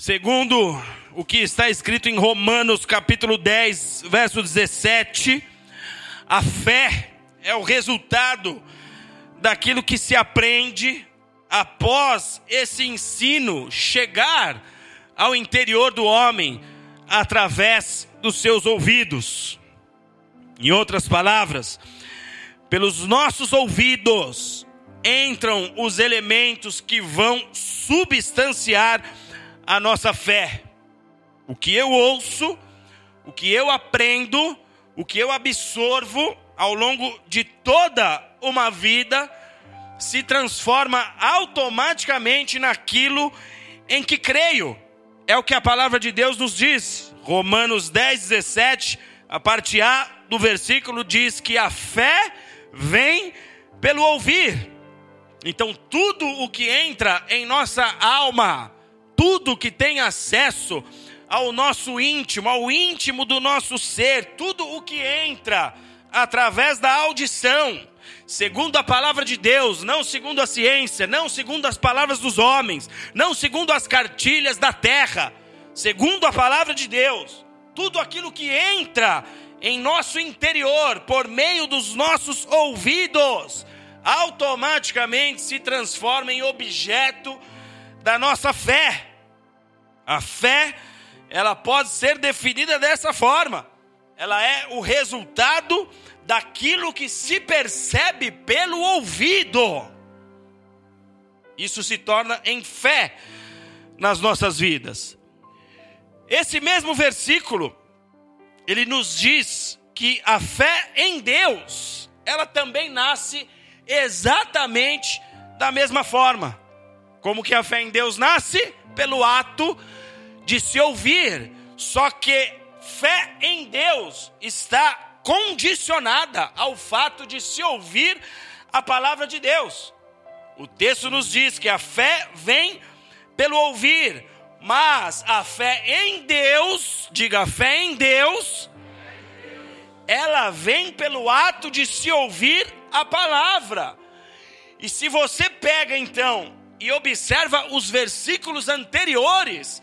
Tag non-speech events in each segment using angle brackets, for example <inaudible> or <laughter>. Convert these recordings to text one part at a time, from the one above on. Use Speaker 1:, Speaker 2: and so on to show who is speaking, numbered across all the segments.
Speaker 1: Segundo o que está escrito em Romanos capítulo 10, verso 17, a fé é o resultado daquilo que se aprende após esse ensino chegar ao interior do homem através dos seus ouvidos. Em outras palavras, pelos nossos ouvidos entram os elementos que vão substanciar a nossa fé. O que eu ouço, o que eu aprendo, o que eu absorvo ao longo de toda uma vida se transforma automaticamente naquilo em que creio. É o que a palavra de Deus nos diz. Romanos 10, 17, a parte A do versículo diz que a fé vem pelo ouvir. Então, tudo o que entra em nossa alma, tudo que tem acesso ao nosso íntimo, ao íntimo do nosso ser, tudo o que entra através da audição, segundo a palavra de Deus, não segundo a ciência, não segundo as palavras dos homens, não segundo as cartilhas da terra, segundo a palavra de Deus, tudo aquilo que entra em nosso interior por meio dos nossos ouvidos, automaticamente se transforma em objeto da nossa fé. A fé, ela pode ser definida dessa forma. Ela é o resultado daquilo que se percebe pelo ouvido. Isso se torna em fé nas nossas vidas. Esse mesmo versículo, ele nos diz que a fé em Deus, ela também nasce exatamente da mesma forma. Como que a fé em Deus nasce? Pelo ato de se ouvir. Só que fé em Deus está condicionada ao fato de se ouvir a palavra de Deus. O texto nos diz que a fé vem pelo ouvir, mas a fé em Deus, diga fé em Deus, ela vem pelo ato de se ouvir a palavra. E se você pega então e observa os versículos anteriores,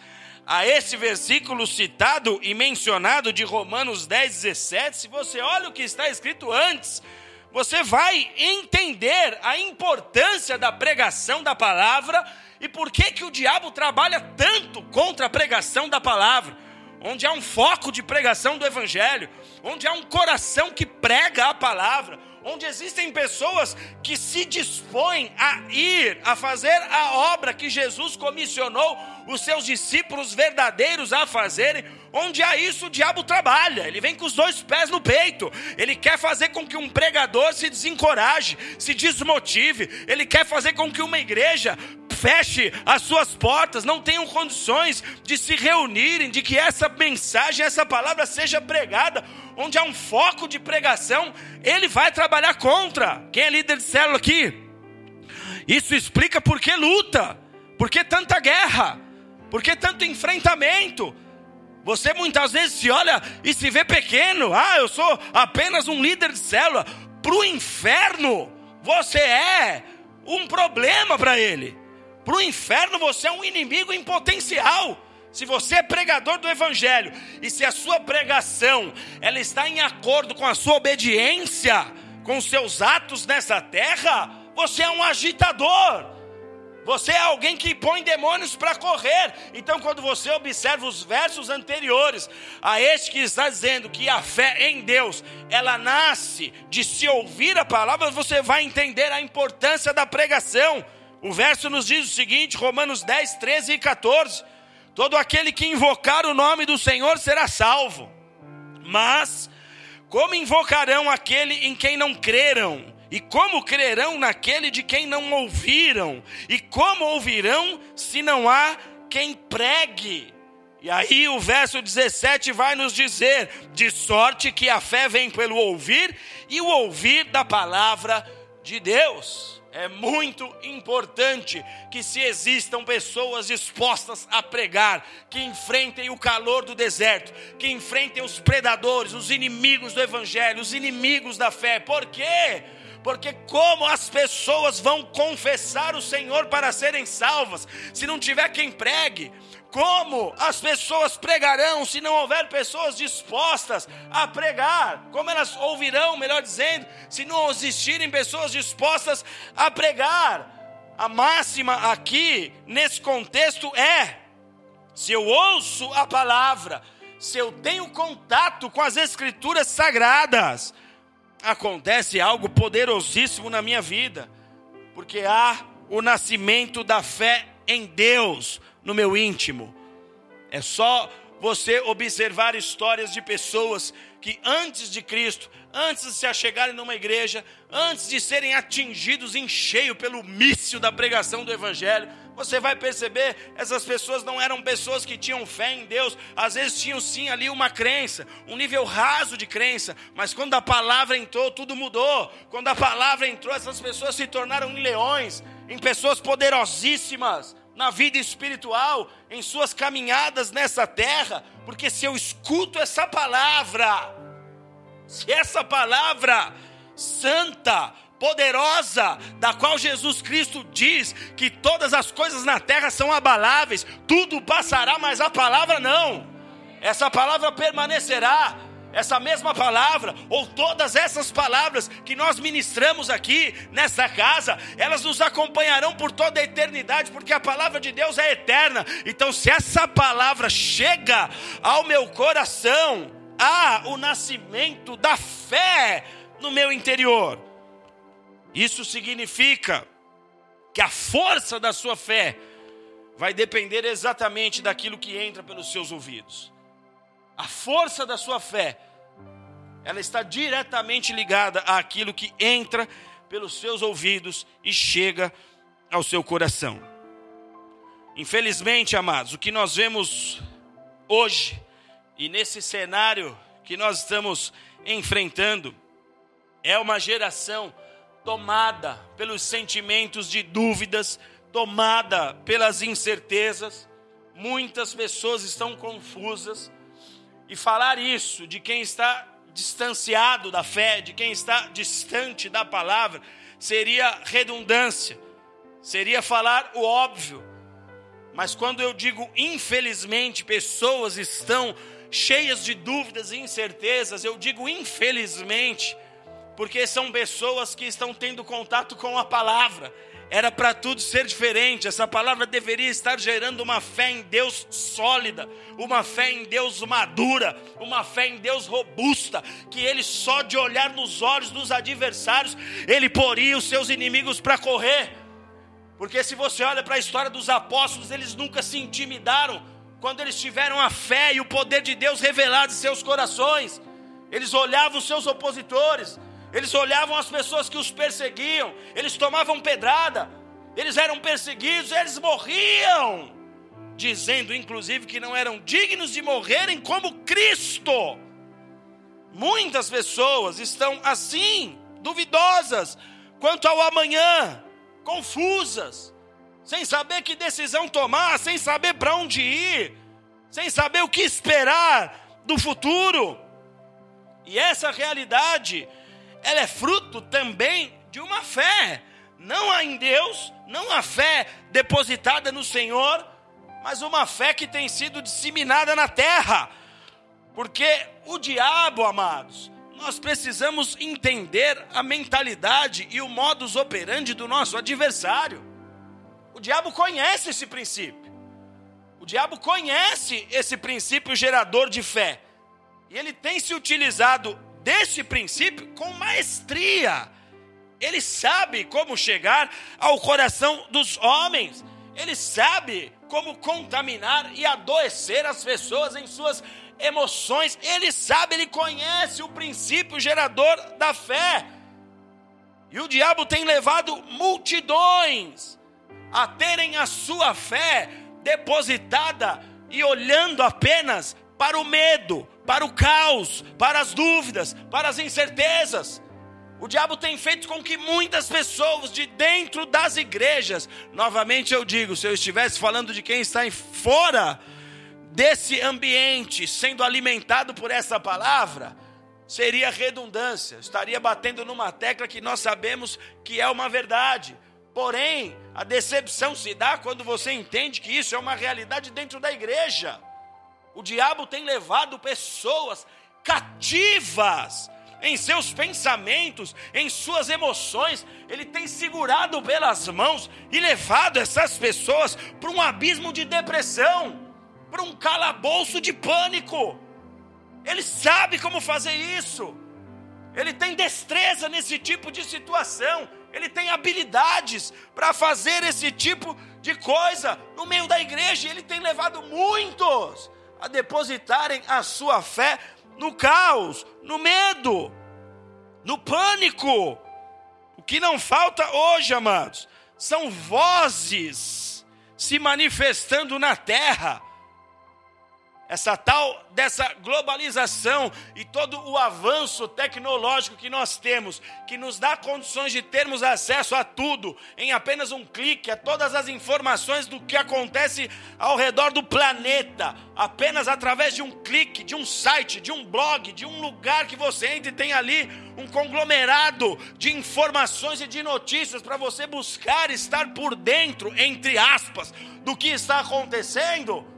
Speaker 1: a esse versículo citado e mencionado de Romanos 10, 17, se você olha o que está escrito antes, você vai entender a importância da pregação da palavra e por que que o diabo trabalha tanto contra a pregação da palavra. Onde há um foco de pregação do evangelho, onde há um coração que prega a palavra, onde existem pessoas que se dispõem a ir a fazer a obra que Jesus comissionou os seus discípulos verdadeiros a fazerem, onde há isso o diabo trabalha, ele vem com os dois pés no peito, ele quer fazer com que um pregador se desencoraje, se desmotive, ele quer fazer com que uma igreja feche as suas portas, não tenham condições de se reunirem, de que essa mensagem, essa palavra seja pregada, onde há um foco de pregação, ele vai trabalhar contra. Quem é líder de célula aqui? Isso explica por que luta, por que tanta guerra, por que tanto enfrentamento. Você muitas vezes se olha e se vê pequeno. Ah, eu sou apenas um líder de célula. Para o inferno, você é um problema para ele. Para o inferno você é um inimigo em potencial. Se você é pregador do evangelho e se a sua pregação ela está em acordo com a sua obediência, com os seus atos nessa terra, você é um agitador. Você é alguém que põe demônios para correr. Então, quando você observa os versos anteriores a este que está dizendo que a fé em Deus, ela nasce de se ouvir a palavra, você vai entender a importância da pregação. O verso nos diz o seguinte, Romanos 10, 13 e 14: Todo aquele que invocar o nome do Senhor será salvo. Mas, como invocarão aquele em quem não creram? E como crerão naquele de quem não ouviram? E como ouvirão se não há quem pregue? E aí o verso 17 vai nos dizer: de sorte que a fé vem pelo ouvir, e o ouvir da palavra de Deus. É muito importante que se existam pessoas dispostas a pregar, que enfrentem o calor do deserto, que enfrentem os predadores, os inimigos do evangelho, os inimigos da fé. Por quê? Porque como as pessoas vão confessar o Senhor para serem salvas, se não tiver quem pregue? Como as pessoas pregarão se não houver pessoas dispostas a pregar? Como elas ouvirão, melhor dizendo, se não existirem pessoas dispostas a pregar? A máxima aqui, nesse contexto, é: se eu ouço a palavra, se eu tenho contato com as Escrituras sagradas, acontece algo poderosíssimo na minha vida, porque há o nascimento da fé em Deus no meu íntimo. É só você observar histórias de pessoas que antes de Cristo, antes de se achegarem numa igreja, antes de serem atingidos em cheio pelo míssil da pregação do Evangelho, você vai perceber, essas pessoas não eram pessoas que tinham fé em Deus, às vezes tinham sim ali uma crença, um nível raso de crença, mas quando a palavra entrou, tudo mudou. Quando a palavra entrou, essas pessoas se tornaram em leões, em pessoas poderosíssimas na vida espiritual, em suas caminhadas nessa terra, porque se eu escuto essa palavra, se essa palavra santa, poderosa, da qual Jesus Cristo diz que todas as coisas na terra são abaláveis, tudo passará, mas a palavra não. Essa palavra permanecerá. Essa mesma palavra, ou todas essas palavras que nós ministramos aqui nessa casa, elas nos acompanharão por toda a eternidade, porque a palavra de Deus é eterna. Então, se essa palavra chega ao meu coração, há o nascimento da fé no meu interior. Isso significa que a força da sua fé vai depender exatamente daquilo que entra pelos seus ouvidos. A força da sua fé, ela está diretamente ligada àquilo que entra pelos seus ouvidos e chega ao seu coração. Infelizmente, amados, o que nós vemos hoje e nesse cenário que nós estamos enfrentando é uma geração tomada pelos sentimentos de dúvidas, tomada pelas incertezas. Muitas pessoas estão confusas. E falar isso de quem está distanciado da fé, de quem está distante da palavra, seria redundância, seria falar o óbvio. Mas quando eu digo infelizmente pessoas estão cheias de dúvidas e incertezas, eu digo infelizmente porque são pessoas que estão tendo contato com a palavra. Era para tudo ser diferente. Essa palavra deveria estar gerando uma fé em Deus sólida, uma fé em Deus madura, uma fé em Deus robusta, que ele só de olhar nos olhos dos adversários, ele poria os seus inimigos para correr. Porque se você olha para a história dos apóstolos, eles nunca se intimidaram quando eles tiveram a fé e o poder de Deus revelado em seus corações. Eles olhavam os seus opositores, eles olhavam as pessoas que os perseguiam, eles tomavam pedrada, eles eram perseguidos, eles morriam, dizendo inclusive que não eram dignos de morrerem como Cristo. Muitas pessoas estão assim, duvidosas quanto ao amanhã, confusas, sem saber que decisão tomar, sem saber para onde ir, sem saber o que esperar do futuro. E essa realidade ela é fruto também de uma fé, não há em Deus, não a fé depositada no Senhor, mas uma fé que tem sido disseminada na terra. Porque o diabo, amados, nós precisamos entender a mentalidade e o modus operandi do nosso adversário. O diabo conhece esse princípio. O diabo conhece esse princípio gerador de fé. E ele tem se utilizado desse princípio com maestria. Ele sabe como chegar ao coração dos homens. Ele sabe como contaminar e adoecer as pessoas em suas emoções. Ele sabe, ele conhece o princípio gerador da fé. E o diabo tem levado multidões a terem a sua fé depositada e olhando apenas para o medo, para o caos, para as dúvidas, para as incertezas. O diabo tem feito com que muitas pessoas de dentro das igrejas, novamente eu digo, se eu estivesse falando de quem está fora desse ambiente, sendo alimentado por essa palavra, seria redundância, estaria batendo numa tecla que nós sabemos que é uma verdade. Porém, a decepção se dá quando você entende que isso é uma realidade dentro da igreja. O diabo tem levado pessoas cativas em seus pensamentos, em suas emoções, ele tem segurado pelas mãos e levado essas pessoas para um abismo de depressão, para um calabouço de pânico. Ele sabe como fazer isso. Ele tem destreza nesse tipo de situação ele tem habilidades para fazer esse tipo de coisa no meio da igreja. Ele tem levado muitos a depositarem a sua fé no caos, no medo, no pânico. O que não falta hoje, amados, são vozes se manifestando na terra essa tal dessa globalização e todo o avanço tecnológico que nós temos, que nos dá condições de termos acesso a tudo em apenas um clique, a todas as informações do que acontece ao redor do planeta, apenas através de um clique, de um site, de um blog, de um lugar que você entra e tem ali um conglomerado de informações e de notícias para você buscar estar por dentro, entre aspas, do que está acontecendo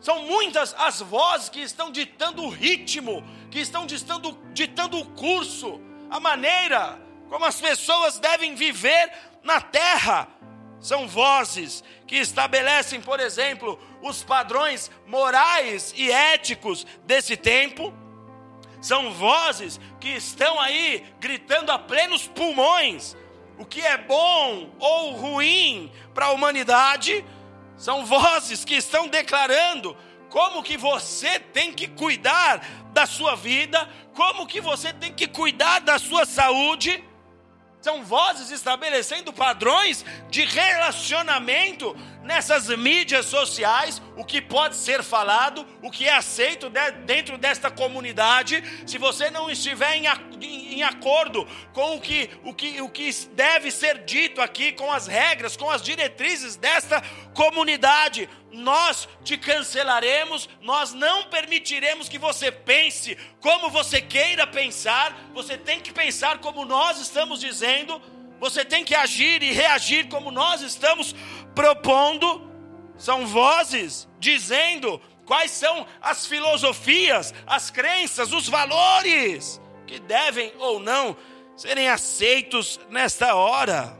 Speaker 1: são muitas as vozes que estão ditando o ritmo, que estão ditando, ditando o curso, a maneira como as pessoas devem viver na terra. São vozes que estabelecem, por exemplo, os padrões morais e éticos desse tempo. São vozes que estão aí gritando a plenos pulmões o que é bom ou ruim para a humanidade são vozes que estão declarando como que você tem que cuidar da sua vida, como que você tem que cuidar da sua saúde. São vozes estabelecendo padrões de relacionamento nessas mídias sociais, o que pode ser falado, o que é aceito dentro desta comunidade. Se você não estiver em, em acordo com o que, o, que, o que deve ser dito aqui, com as regras, com as diretrizes desta comunidade, nós te cancelaremos, nós não permitiremos que você pense como você queira pensar, você tem que pensar como nós estamos dizendo, você tem que agir e reagir como nós estamos propondo. São vozes dizendo quais são as filosofias, as crenças, os valores que devem ou não serem aceitos nesta hora.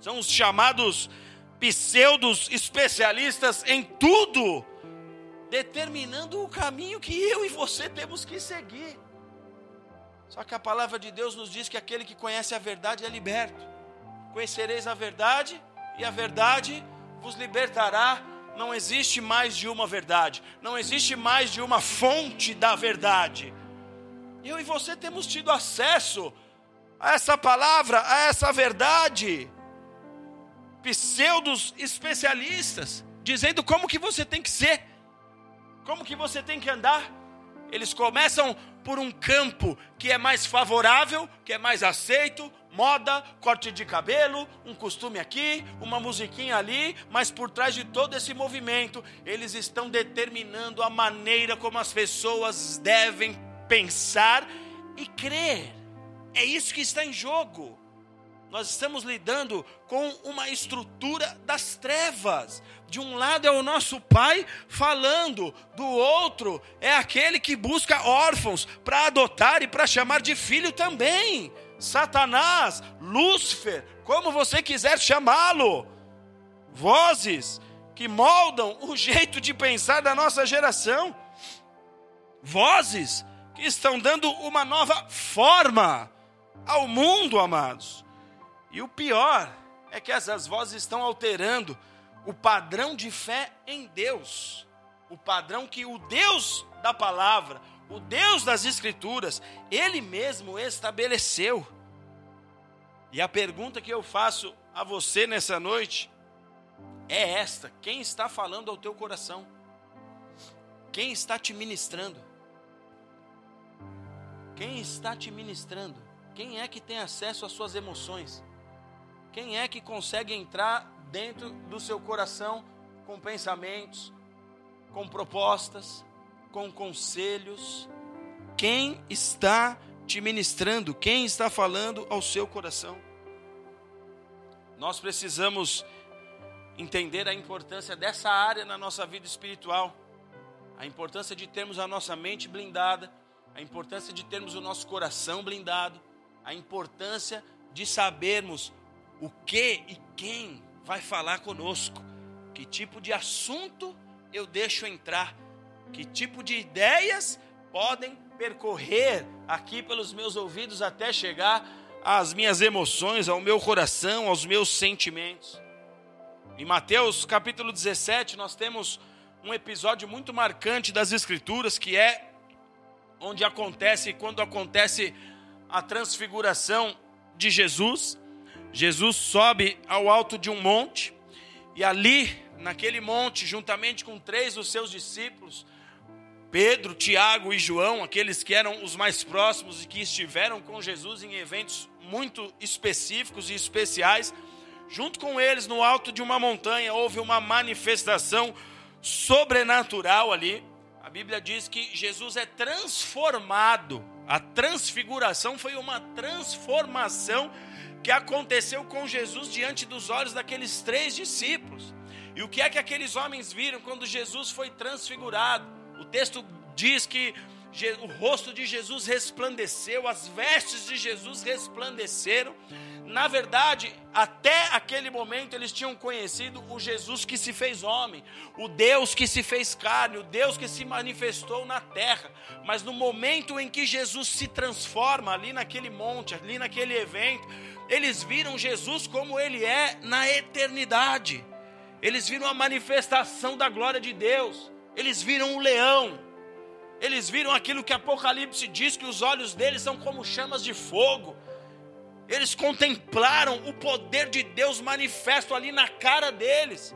Speaker 1: São os chamados pseudos especialistas em tudo, determinando o caminho que eu e você temos que seguir. Só que a palavra de Deus nos diz que aquele que conhece a verdade é liberto. Conhecereis a verdade e a verdade vos libertará. Não existe mais de uma verdade, não existe mais de uma fonte da verdade. Eu e você temos tido acesso a essa palavra, a essa verdade. Pseudos especialistas dizendo como que você tem que ser, como que você tem que andar. Eles começam por um campo que é mais favorável, que é mais aceito, moda, corte de cabelo, um costume aqui, uma musiquinha ali, mas por trás de todo esse movimento, eles estão determinando a maneira como as pessoas devem pensar e crer. É isso que está em jogo. Nós estamos lidando com uma estrutura das trevas. De um lado é o nosso pai falando, do outro é aquele que busca órfãos para adotar e para chamar de filho também. Satanás, Lúcifer, como você quiser chamá-lo. Vozes que moldam o <laughs> jeito de pensar da nossa geração. Vozes que estão dando uma nova forma ao mundo, amados. E o pior é que essas vozes estão alterando o padrão de fé em Deus, o padrão que o Deus da palavra, o Deus das Escrituras, Ele mesmo estabeleceu. E a pergunta que eu faço a você nessa noite é esta: quem está falando ao teu coração? Quem está te ministrando? Quem está te ministrando? Quem é que tem acesso às suas emoções? Quem é que consegue entrar dentro do seu coração com pensamentos, com propostas, com conselhos? Quem está te ministrando? Quem está falando ao seu coração? Nós precisamos entender a importância dessa área na nossa vida espiritual, a importância de termos a nossa mente blindada, a importância de termos o nosso coração blindado, a importância de sabermos o que e quem vai falar conosco, que tipo de assunto eu deixo entrar, que tipo de ideias podem percorrer aqui pelos meus ouvidos até chegar às minhas emoções, ao meu coração, aos meus sentimentos. Em Mateus capítulo 17, nós temos um episódio muito marcante das Escrituras, que é onde acontece, quando acontece a transfiguração de Jesus. Jesus sobe ao alto de um monte, e ali, naquele monte, juntamente com três dos seus discípulos, Pedro, Tiago e João, aqueles que eram os mais próximos e que estiveram com Jesus em eventos muito específicos e especiais, junto com eles no alto de uma montanha houve uma manifestação sobrenatural ali. A Bíblia diz que Jesus é transformado. A transfiguração foi uma transformação que aconteceu com Jesus diante dos olhos daqueles três discípulos. E o que é que aqueles homens viram quando Jesus foi transfigurado? O texto diz que o rosto de Jesus resplandeceu, as vestes de Jesus resplandeceram. Na verdade, até aquele momento eles tinham conhecido o Jesus que se fez homem, o Deus que se fez carne, o Deus que se manifestou na terra. Mas no momento em que Jesus se transforma ali naquele monte, ali naquele evento, eles viram Jesus como ele é na eternidade. Eles viram a manifestação da glória de Deus eles viram um leão, eles viram aquilo que Apocalipse diz: que os olhos deles são como chamas de fogo. Eles contemplaram o poder de Deus manifesto ali na cara deles.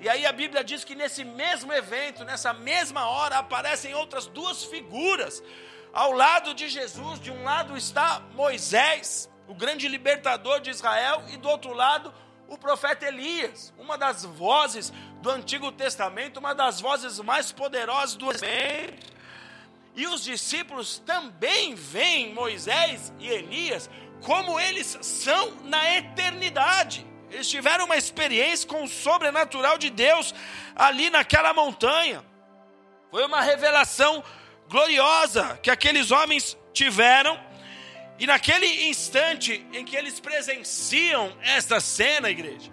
Speaker 1: E aí a Bíblia diz que nesse mesmo evento, nessa mesma hora, aparecem outras duas figuras. Ao lado de Jesus, de um lado está Moisés, o grande libertador de Israel, e do outro lado, o profeta Elias, uma das vozes do Antigo Testamento, uma das vozes mais poderosas do Testamento. E os discípulos também veem Moisés e Elias como eles são na eternidade. Eles tiveram uma experiência com o sobrenatural de Deus ali naquela montanha. Foi uma revelação gloriosa que aqueles homens tiveram. E naquele instante em que eles presenciam esta cena, igreja,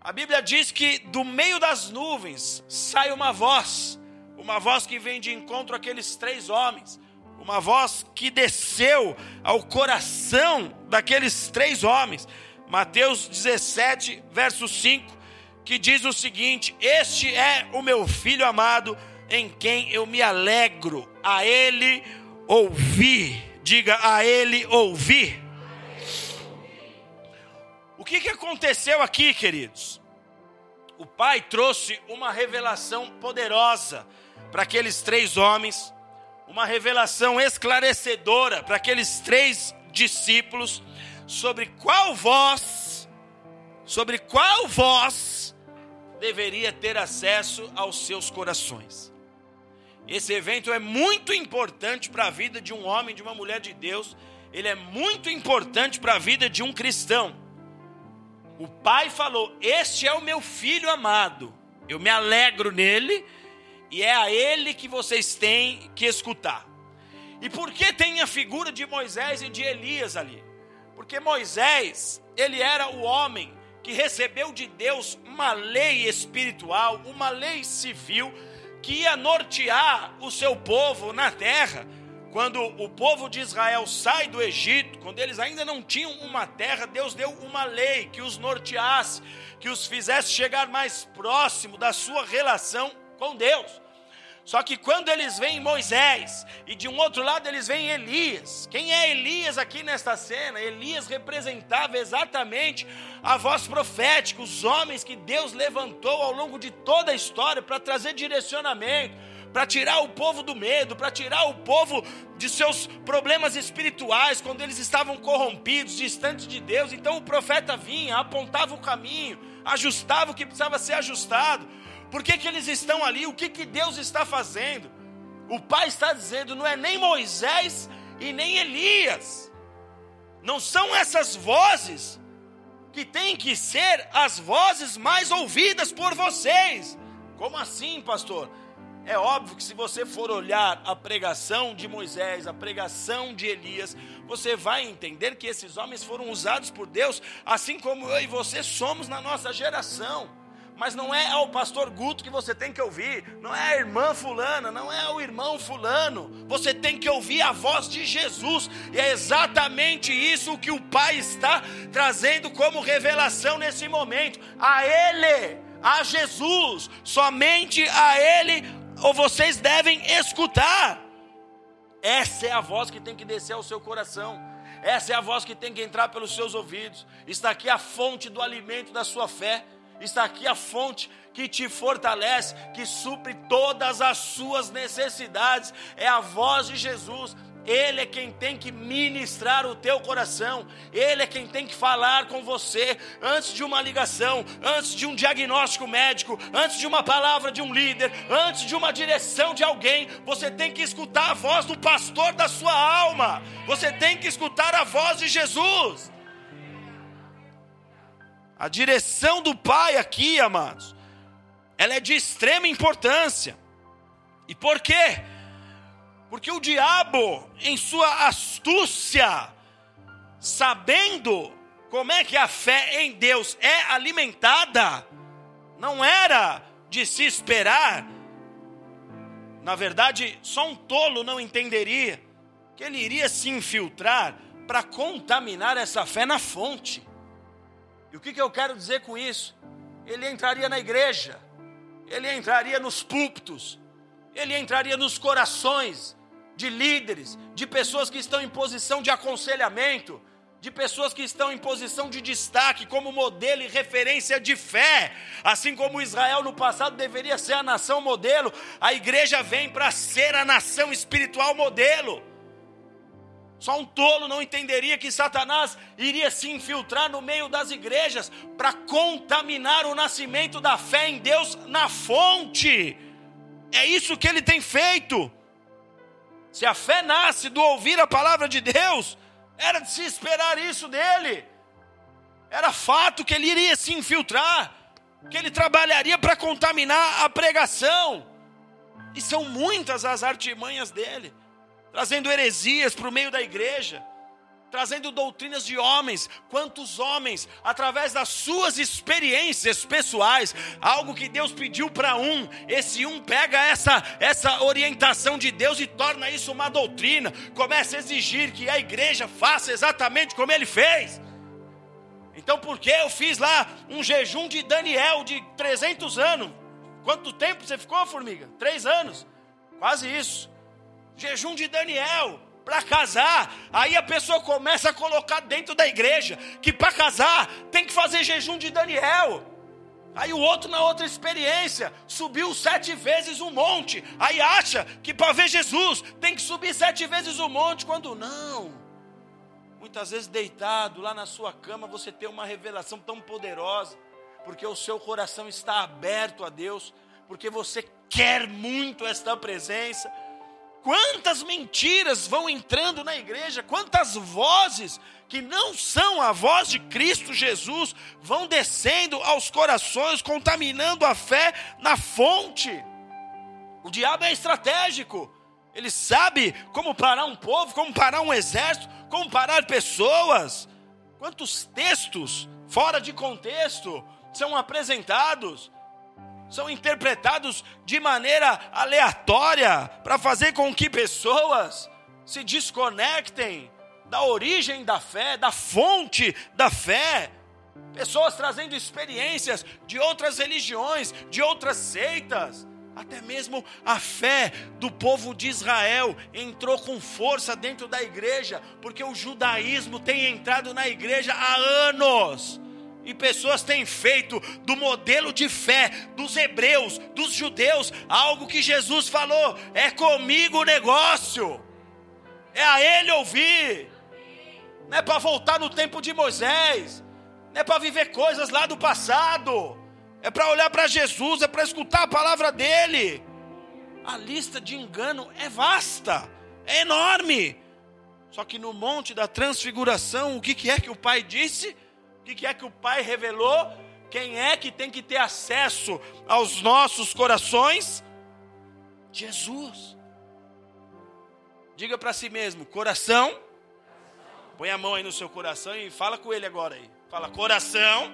Speaker 1: a Bíblia diz que do meio das nuvens sai uma voz, uma voz que vem de encontro àqueles três homens, uma voz que desceu ao coração daqueles três homens. Mateus 17, verso 5, que diz o seguinte: Este é o meu filho amado, em quem eu me alegro, a ele ouvi. Diga a ele ouvi que, que aconteceu aqui, queridos? O pai trouxe uma revelação poderosa para aqueles três homens, uma revelação esclarecedora para aqueles três discípulos sobre qual voz, sobre qual voz deveria ter acesso aos seus corações. Esse evento é muito importante para a vida de um homem, de uma mulher de Deus, ele é muito importante para a vida de um cristão. O pai falou: Este é o meu filho amado, eu me alegro nele, e é a ele que vocês têm que escutar. E por que tem a figura de Moisés e de Elias ali? Porque Moisés, ele era o homem que recebeu de Deus uma lei espiritual, uma lei civil, que ia nortear o seu povo na terra quando o povo de Israel sai do Egito, quando eles ainda não tinham uma terra, Deus deu uma lei que os norteasse, que os fizesse chegar mais próximo da sua relação com Deus. Só que quando eles veem Moisés e de um outro lado eles veem Elias. Quem é Elias aqui nesta cena? Elias representava exatamente a voz profética, os homens que Deus levantou ao longo de toda a história para trazer direcionamento, para tirar o povo do medo, para tirar o povo de seus problemas espirituais, quando eles estavam corrompidos, distantes de Deus. Então o profeta vinha, apontava o caminho, ajustava o que precisava ser ajustado. Por que, que eles estão ali? O que, que Deus está fazendo? O pai está dizendo: não é nem Moisés e nem Elias, não são essas vozes que têm que ser as vozes mais ouvidas por vocês. Como assim, pastor? É óbvio que se você for olhar a pregação de Moisés, a pregação de Elias, você vai entender que esses homens foram usados por Deus, assim como eu e você somos na nossa geração. Mas não é ao pastor Guto que você tem que ouvir, não é a irmã fulana, não é o irmão fulano. Você tem que ouvir a voz de Jesus. E é exatamente isso que o Pai está trazendo como revelação nesse momento. A ele, a Jesus, somente a ele ou vocês devem escutar. Essa é a voz que tem que descer ao seu coração. Essa é a voz que tem que entrar pelos seus ouvidos. Está aqui a fonte do alimento da sua fé. Está aqui a fonte que te fortalece, que supre todas as suas necessidades. É a voz de Jesus. Ele é quem tem que ministrar o teu coração, Ele é quem tem que falar com você antes de uma ligação, antes de um diagnóstico médico, antes de uma palavra de um líder, antes de uma direção de alguém. Você tem que escutar a voz do pastor da sua alma, você tem que escutar a voz de Jesus. A direção do Pai aqui, amados, ela é de extrema importância. E por quê? Porque o diabo, em sua astúcia, sabendo como é que a fé em Deus é alimentada, não era de se esperar. Na verdade, só um tolo não entenderia que ele iria se infiltrar para contaminar essa fé na fonte. E o que, que eu quero dizer com isso? Ele entraria na igreja, ele entraria nos púlpitos, ele entraria nos corações de líderes, de pessoas que estão em posição de aconselhamento, de pessoas que estão em posição de destaque como modelo e referência de fé. Assim como Israel no passado deveria ser a nação modelo, a igreja vem para ser a nação espiritual modelo. Só um tolo não entenderia que Satanás iria se infiltrar no meio das igrejas para contaminar o nascimento da fé em Deus na fonte. É isso que ele tem feito. Se a fé nasce do ouvir a palavra de Deus, era de se esperar isso dele. Era fato que ele iria se infiltrar, que ele trabalharia para contaminar a pregação. E são muitas as artimanhas dele, trazendo heresias para o meio da igreja trazendo doutrinas de homens. Quantos homens, através das suas experiências pessoais, algo que Deus pediu para um, esse um pega essa, essa orientação de Deus e torna isso uma doutrina, começa a exigir que a igreja faça exatamente como ele fez. Então, por que eu fiz lá um jejum de Daniel de 300 anos? Quanto tempo você ficou, formiga? Três anos, quase isso. Jejum de Daniel para casar, aí a pessoa começa a colocar dentro da igreja que para casar tem que fazer jejum de Daniel. Aí o outro, na outra experiência, subiu sete vezes um monte. Aí acha que para ver Jesus tem que subir sete vezes o um monte, quando não. Muitas vezes deitado lá na sua cama, você tem uma revelação tão poderosa, porque o seu coração está aberto a Deus, porque você quer muito esta presença Quantas mentiras vão entrando na igreja, quantas vozes que não são a voz de Cristo Jesus vão descendo aos corações, contaminando a fé na fonte. O diabo é estratégico, ele sabe como parar um povo, como parar um exército, como parar pessoas. Quantos textos fora de contexto são apresentados? São interpretados de maneira aleatória para fazer com que pessoas se desconectem da origem da fé, da fonte da fé. Pessoas trazendo experiências de outras religiões, de outras seitas. Até mesmo a fé do povo de Israel entrou com força dentro da igreja, porque o judaísmo tem entrado na igreja há anos. E pessoas têm feito do modelo de fé dos hebreus, dos judeus, algo que Jesus falou: é comigo o negócio, é a Ele ouvir, não é para voltar no tempo de Moisés, não é para viver coisas lá do passado, é para olhar para Jesus, é para escutar a palavra dEle. A lista de engano é vasta, é enorme. Só que no monte da transfiguração, o que, que é que o Pai disse? O que é que o Pai revelou? Quem é que tem que ter acesso aos nossos corações? Jesus. Diga para si mesmo, coração. Põe a mão aí no seu coração e fala com ele agora aí. Fala, coração.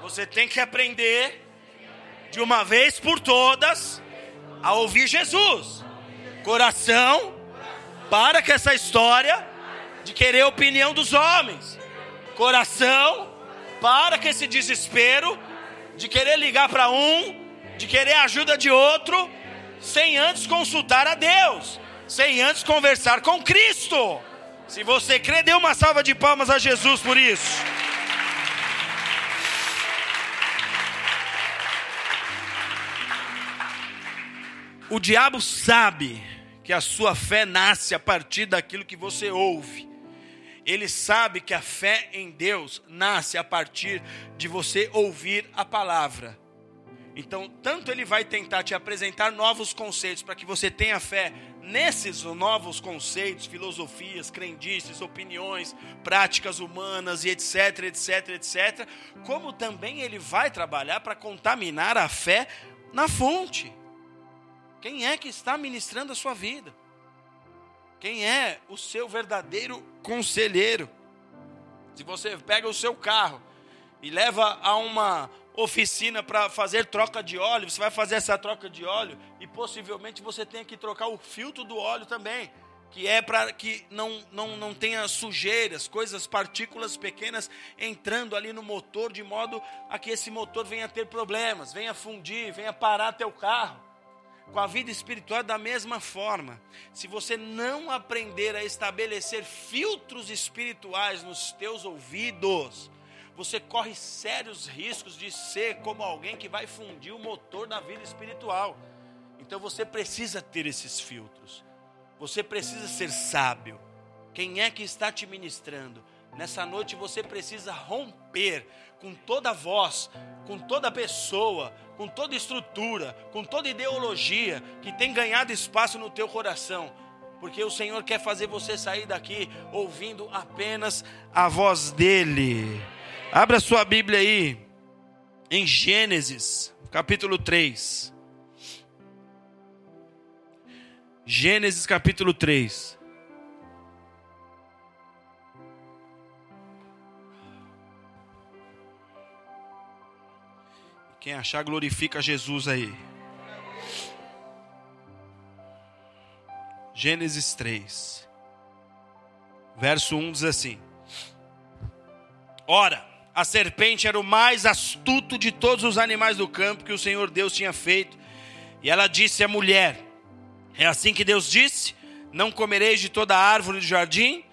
Speaker 1: Você tem que aprender de uma vez por todas a ouvir Jesus. Coração, para com essa história de querer a opinião dos homens. Coração, para com esse desespero de querer ligar para um, de querer ajuda de outro, sem antes consultar a Deus, sem antes conversar com Cristo. Se você crê, dê uma salva de palmas a Jesus por isso. O diabo sabe que a sua fé nasce a partir daquilo que você ouve. Ele sabe que a fé em Deus nasce a partir de você ouvir a palavra. Então, tanto ele vai tentar te apresentar novos conceitos para que você tenha fé nesses novos conceitos, filosofias, crendices, opiniões, práticas humanas e etc, etc, etc, como também ele vai trabalhar para contaminar a fé na fonte. Quem é que está ministrando a sua vida? Quem é o seu verdadeiro conselheiro? Se você pega o seu carro e leva a uma oficina para fazer troca de óleo, você vai fazer essa troca de óleo e possivelmente você tenha que trocar o filtro do óleo também, que é para que não, não, não tenha sujeiras, coisas, partículas pequenas entrando ali no motor, de modo a que esse motor venha a ter problemas, venha fundir, venha parar teu carro com a vida espiritual da mesma forma. Se você não aprender a estabelecer filtros espirituais nos teus ouvidos, você corre sérios riscos de ser como alguém que vai fundir o motor da vida espiritual. Então você precisa ter esses filtros. Você precisa ser sábio. Quem é que está te ministrando? Nessa noite você precisa romper com toda voz, com toda pessoa, com toda estrutura, com toda ideologia que tem ganhado espaço no teu coração, porque o Senhor quer fazer você sair daqui ouvindo apenas a voz dEle. Abra sua Bíblia aí, em Gênesis, capítulo 3. Gênesis capítulo 3. Quem achar, glorifica Jesus aí. Gênesis 3, verso 1 diz assim: Ora, a serpente era o mais astuto de todos os animais do campo que o Senhor Deus tinha feito. E ela disse à mulher: É assim que Deus disse: Não comereis de toda árvore do jardim?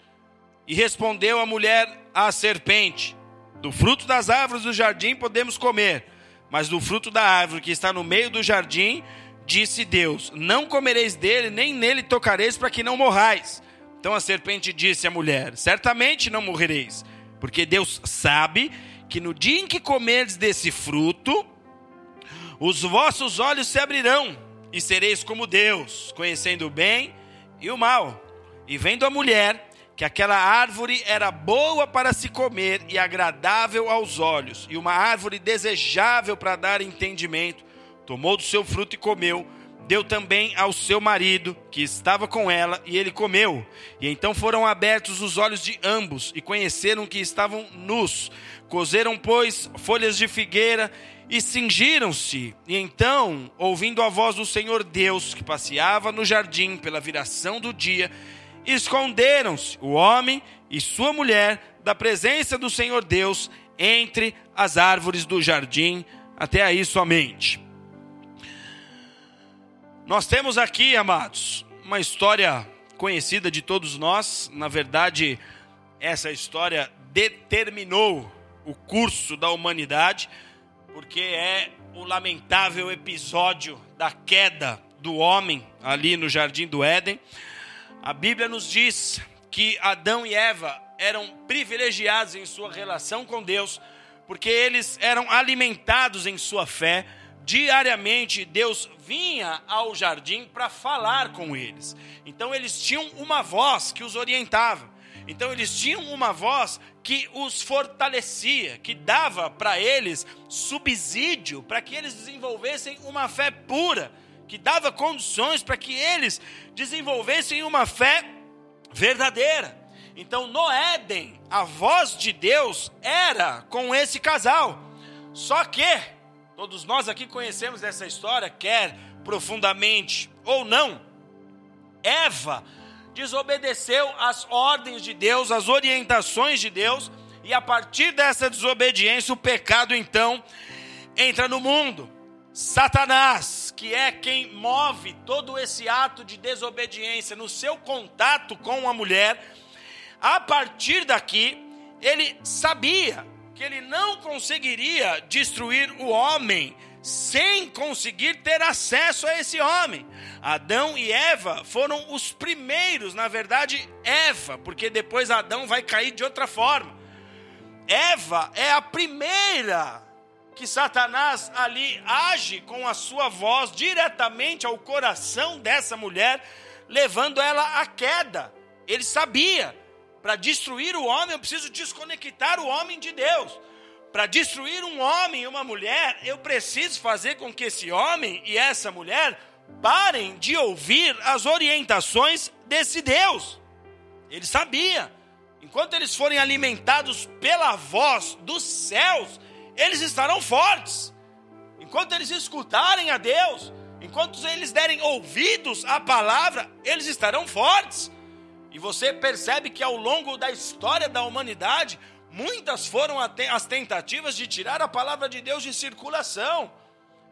Speaker 1: E respondeu a mulher à serpente: Do fruto das árvores do jardim podemos comer mas do fruto da árvore que está no meio do jardim, disse Deus: Não comereis dele, nem nele tocareis, para que não morrais. Então a serpente disse à mulher: Certamente não morrereis, porque Deus sabe que no dia em que comerdes desse fruto, os vossos olhos se abrirão, e sereis como Deus, conhecendo o bem e o mal. E vendo a mulher que aquela árvore era boa para se comer e agradável aos olhos, e uma árvore desejável para dar entendimento. Tomou do seu fruto e comeu. Deu também ao seu marido, que estava com ela, e ele comeu. E então foram abertos os olhos de ambos, e conheceram que estavam nus. Cozeram, pois, folhas de figueira e cingiram-se. E então, ouvindo a voz do Senhor Deus, que passeava no jardim pela viração do dia, esconderam-se o homem e sua mulher da presença do Senhor Deus entre as árvores do jardim. Até aí somente. Nós temos aqui, amados, uma história conhecida de todos nós. Na verdade, essa história determinou o curso da humanidade, porque é o lamentável episódio da queda do homem ali no jardim do Éden. A Bíblia nos diz que Adão e Eva eram privilegiados em sua relação com Deus, porque eles eram alimentados em sua fé. Diariamente Deus vinha ao jardim para falar com eles. Então eles tinham uma voz que os orientava. Então eles tinham uma voz que os fortalecia, que dava para eles subsídio para que eles desenvolvessem uma fé pura, que dava condições para que eles desenvolvessem uma fé verdadeira. Então no Éden, a voz de Deus era com esse casal. Só que todos nós aqui conhecemos essa história, quer profundamente ou não. Eva desobedeceu às ordens de Deus, às orientações de Deus, e a partir dessa desobediência, o pecado então entra no mundo. Satanás, que é quem move todo esse ato de desobediência no seu contato com a mulher, a partir daqui, ele sabia que ele não conseguiria destruir o homem sem conseguir ter acesso a esse homem. Adão e Eva foram os primeiros, na verdade, Eva, porque depois Adão vai cair de outra forma. Eva é a primeira que Satanás ali age com a sua voz diretamente ao coração dessa mulher, levando ela à queda. Ele sabia, para destruir o homem, eu preciso desconectar o homem de Deus para destruir um homem e uma mulher, eu preciso fazer com que esse homem e essa mulher parem de ouvir as orientações desse Deus. Ele sabia. Enquanto eles forem alimentados pela voz dos céus, eles estarão fortes. Enquanto eles escutarem a Deus, enquanto eles derem ouvidos à palavra, eles estarão fortes. E você percebe que ao longo da história da humanidade, Muitas foram as tentativas de tirar a palavra de Deus de circulação.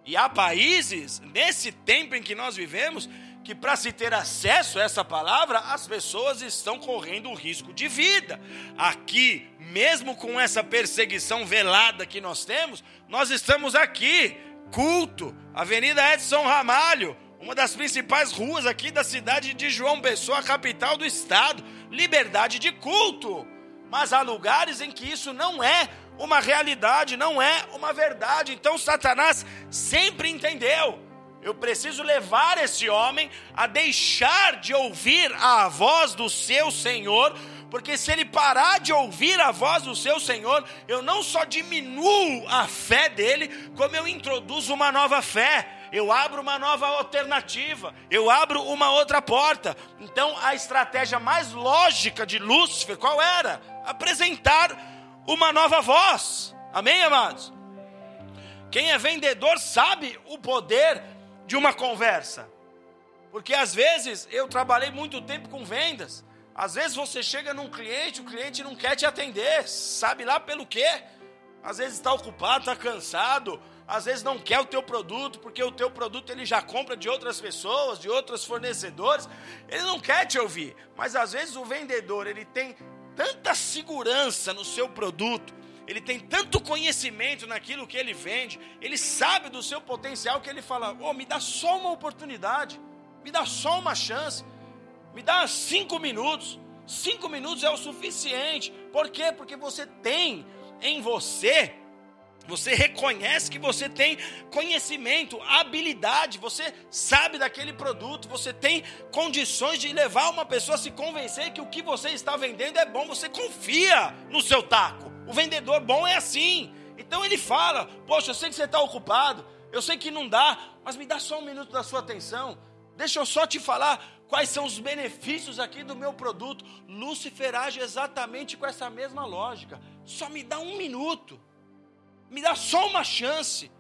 Speaker 1: E há países, nesse tempo em que nós vivemos, que para se ter acesso a essa palavra, as pessoas estão correndo o risco de vida. Aqui, mesmo com essa perseguição velada que nós temos, nós estamos aqui, culto, Avenida Edson Ramalho, uma das principais ruas aqui da cidade de João Pessoa, capital do estado, liberdade de culto mas há lugares em que isso não é uma realidade, não é uma verdade. Então Satanás sempre entendeu. Eu preciso levar esse homem a deixar de ouvir a voz do seu Senhor, porque se ele parar de ouvir a voz do seu Senhor, eu não só diminuo a fé dele, como eu introduzo uma nova fé eu abro uma nova alternativa, eu abro uma outra porta. Então a estratégia mais lógica de Lúcifer, qual era? Apresentar uma nova voz. Amém, amados? Quem é vendedor sabe o poder de uma conversa. Porque às vezes eu trabalhei muito tempo com vendas. Às vezes você chega num cliente, o cliente não quer te atender, sabe lá pelo quê? Às vezes está ocupado, está cansado, às vezes não quer o teu produto, porque o teu produto ele já compra de outras pessoas, de outros fornecedores, ele não quer te ouvir. Mas às vezes o vendedor, ele tem tanta segurança no seu produto, ele tem tanto conhecimento naquilo que ele vende, ele sabe do seu potencial que ele fala: "Oh, me dá só uma oportunidade, me dá só uma chance, me dá cinco minutos. Cinco minutos é o suficiente. Por quê? Porque você tem em você você reconhece que você tem conhecimento, habilidade, você sabe daquele produto, você tem condições de levar uma pessoa a se convencer que o que você está vendendo é bom, você confia no seu taco. O vendedor bom é assim. Então ele fala: Poxa, eu sei que você está ocupado, eu sei que não dá, mas me dá só um minuto da sua atenção. Deixa eu só te falar quais são os benefícios aqui do meu produto. Lúcifer age exatamente com essa mesma lógica. Só me dá um minuto. Me dá só uma chance.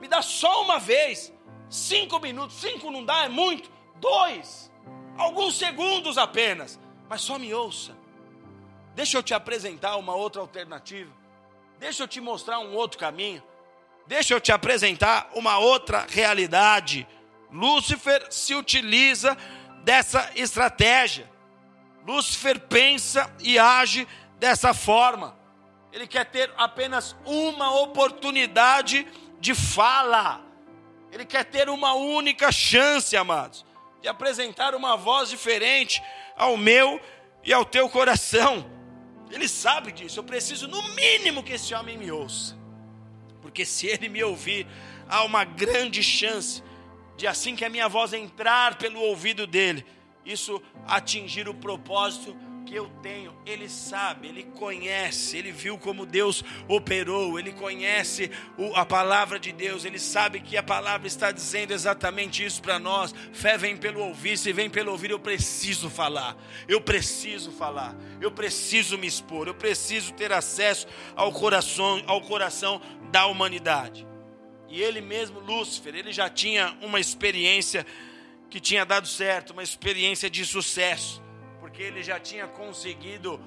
Speaker 1: Me dá só uma vez. Cinco minutos. Cinco não dá, é muito. Dois. Alguns segundos apenas. Mas só me ouça. Deixa eu te apresentar uma outra alternativa. Deixa eu te mostrar um outro caminho. Deixa eu te apresentar uma outra realidade. Lúcifer se utiliza dessa estratégia. Lúcifer pensa e age dessa forma ele quer ter apenas uma oportunidade de fala. Ele quer ter uma única chance, amados, de apresentar uma voz diferente ao meu e ao teu coração. Ele sabe disso. Eu preciso, no mínimo, que esse homem me ouça. Porque se ele me ouvir, há uma grande chance de, assim que a minha voz entrar pelo ouvido dele, isso atingir o propósito que eu tenho, ele sabe, ele conhece, ele viu como Deus operou, ele conhece a palavra de Deus, ele sabe que a palavra está dizendo exatamente isso para nós. Fé vem pelo ouvir, se vem pelo ouvir, eu preciso falar, eu preciso falar, eu preciso me expor, eu preciso ter acesso ao coração, ao coração da humanidade. E ele mesmo, Lúcifer, ele já tinha uma experiência que tinha dado certo, uma experiência de sucesso, porque ele já tinha conseguido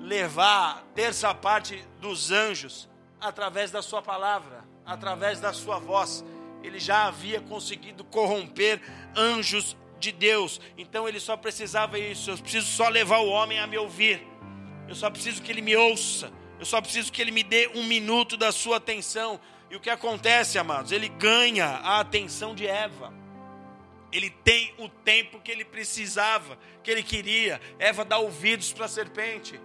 Speaker 1: levar terça parte dos anjos através da sua palavra, através da sua voz. Ele já havia conseguido corromper anjos de Deus. Então ele só precisava isso. Eu preciso só levar o homem a me ouvir. Eu só preciso que ele me ouça. Eu só preciso que ele me dê um minuto da sua atenção. E o que acontece, amados? Ele ganha a atenção de Eva. Ele tem o tempo que ele precisava, que ele queria. Eva dá ouvidos para a serpente.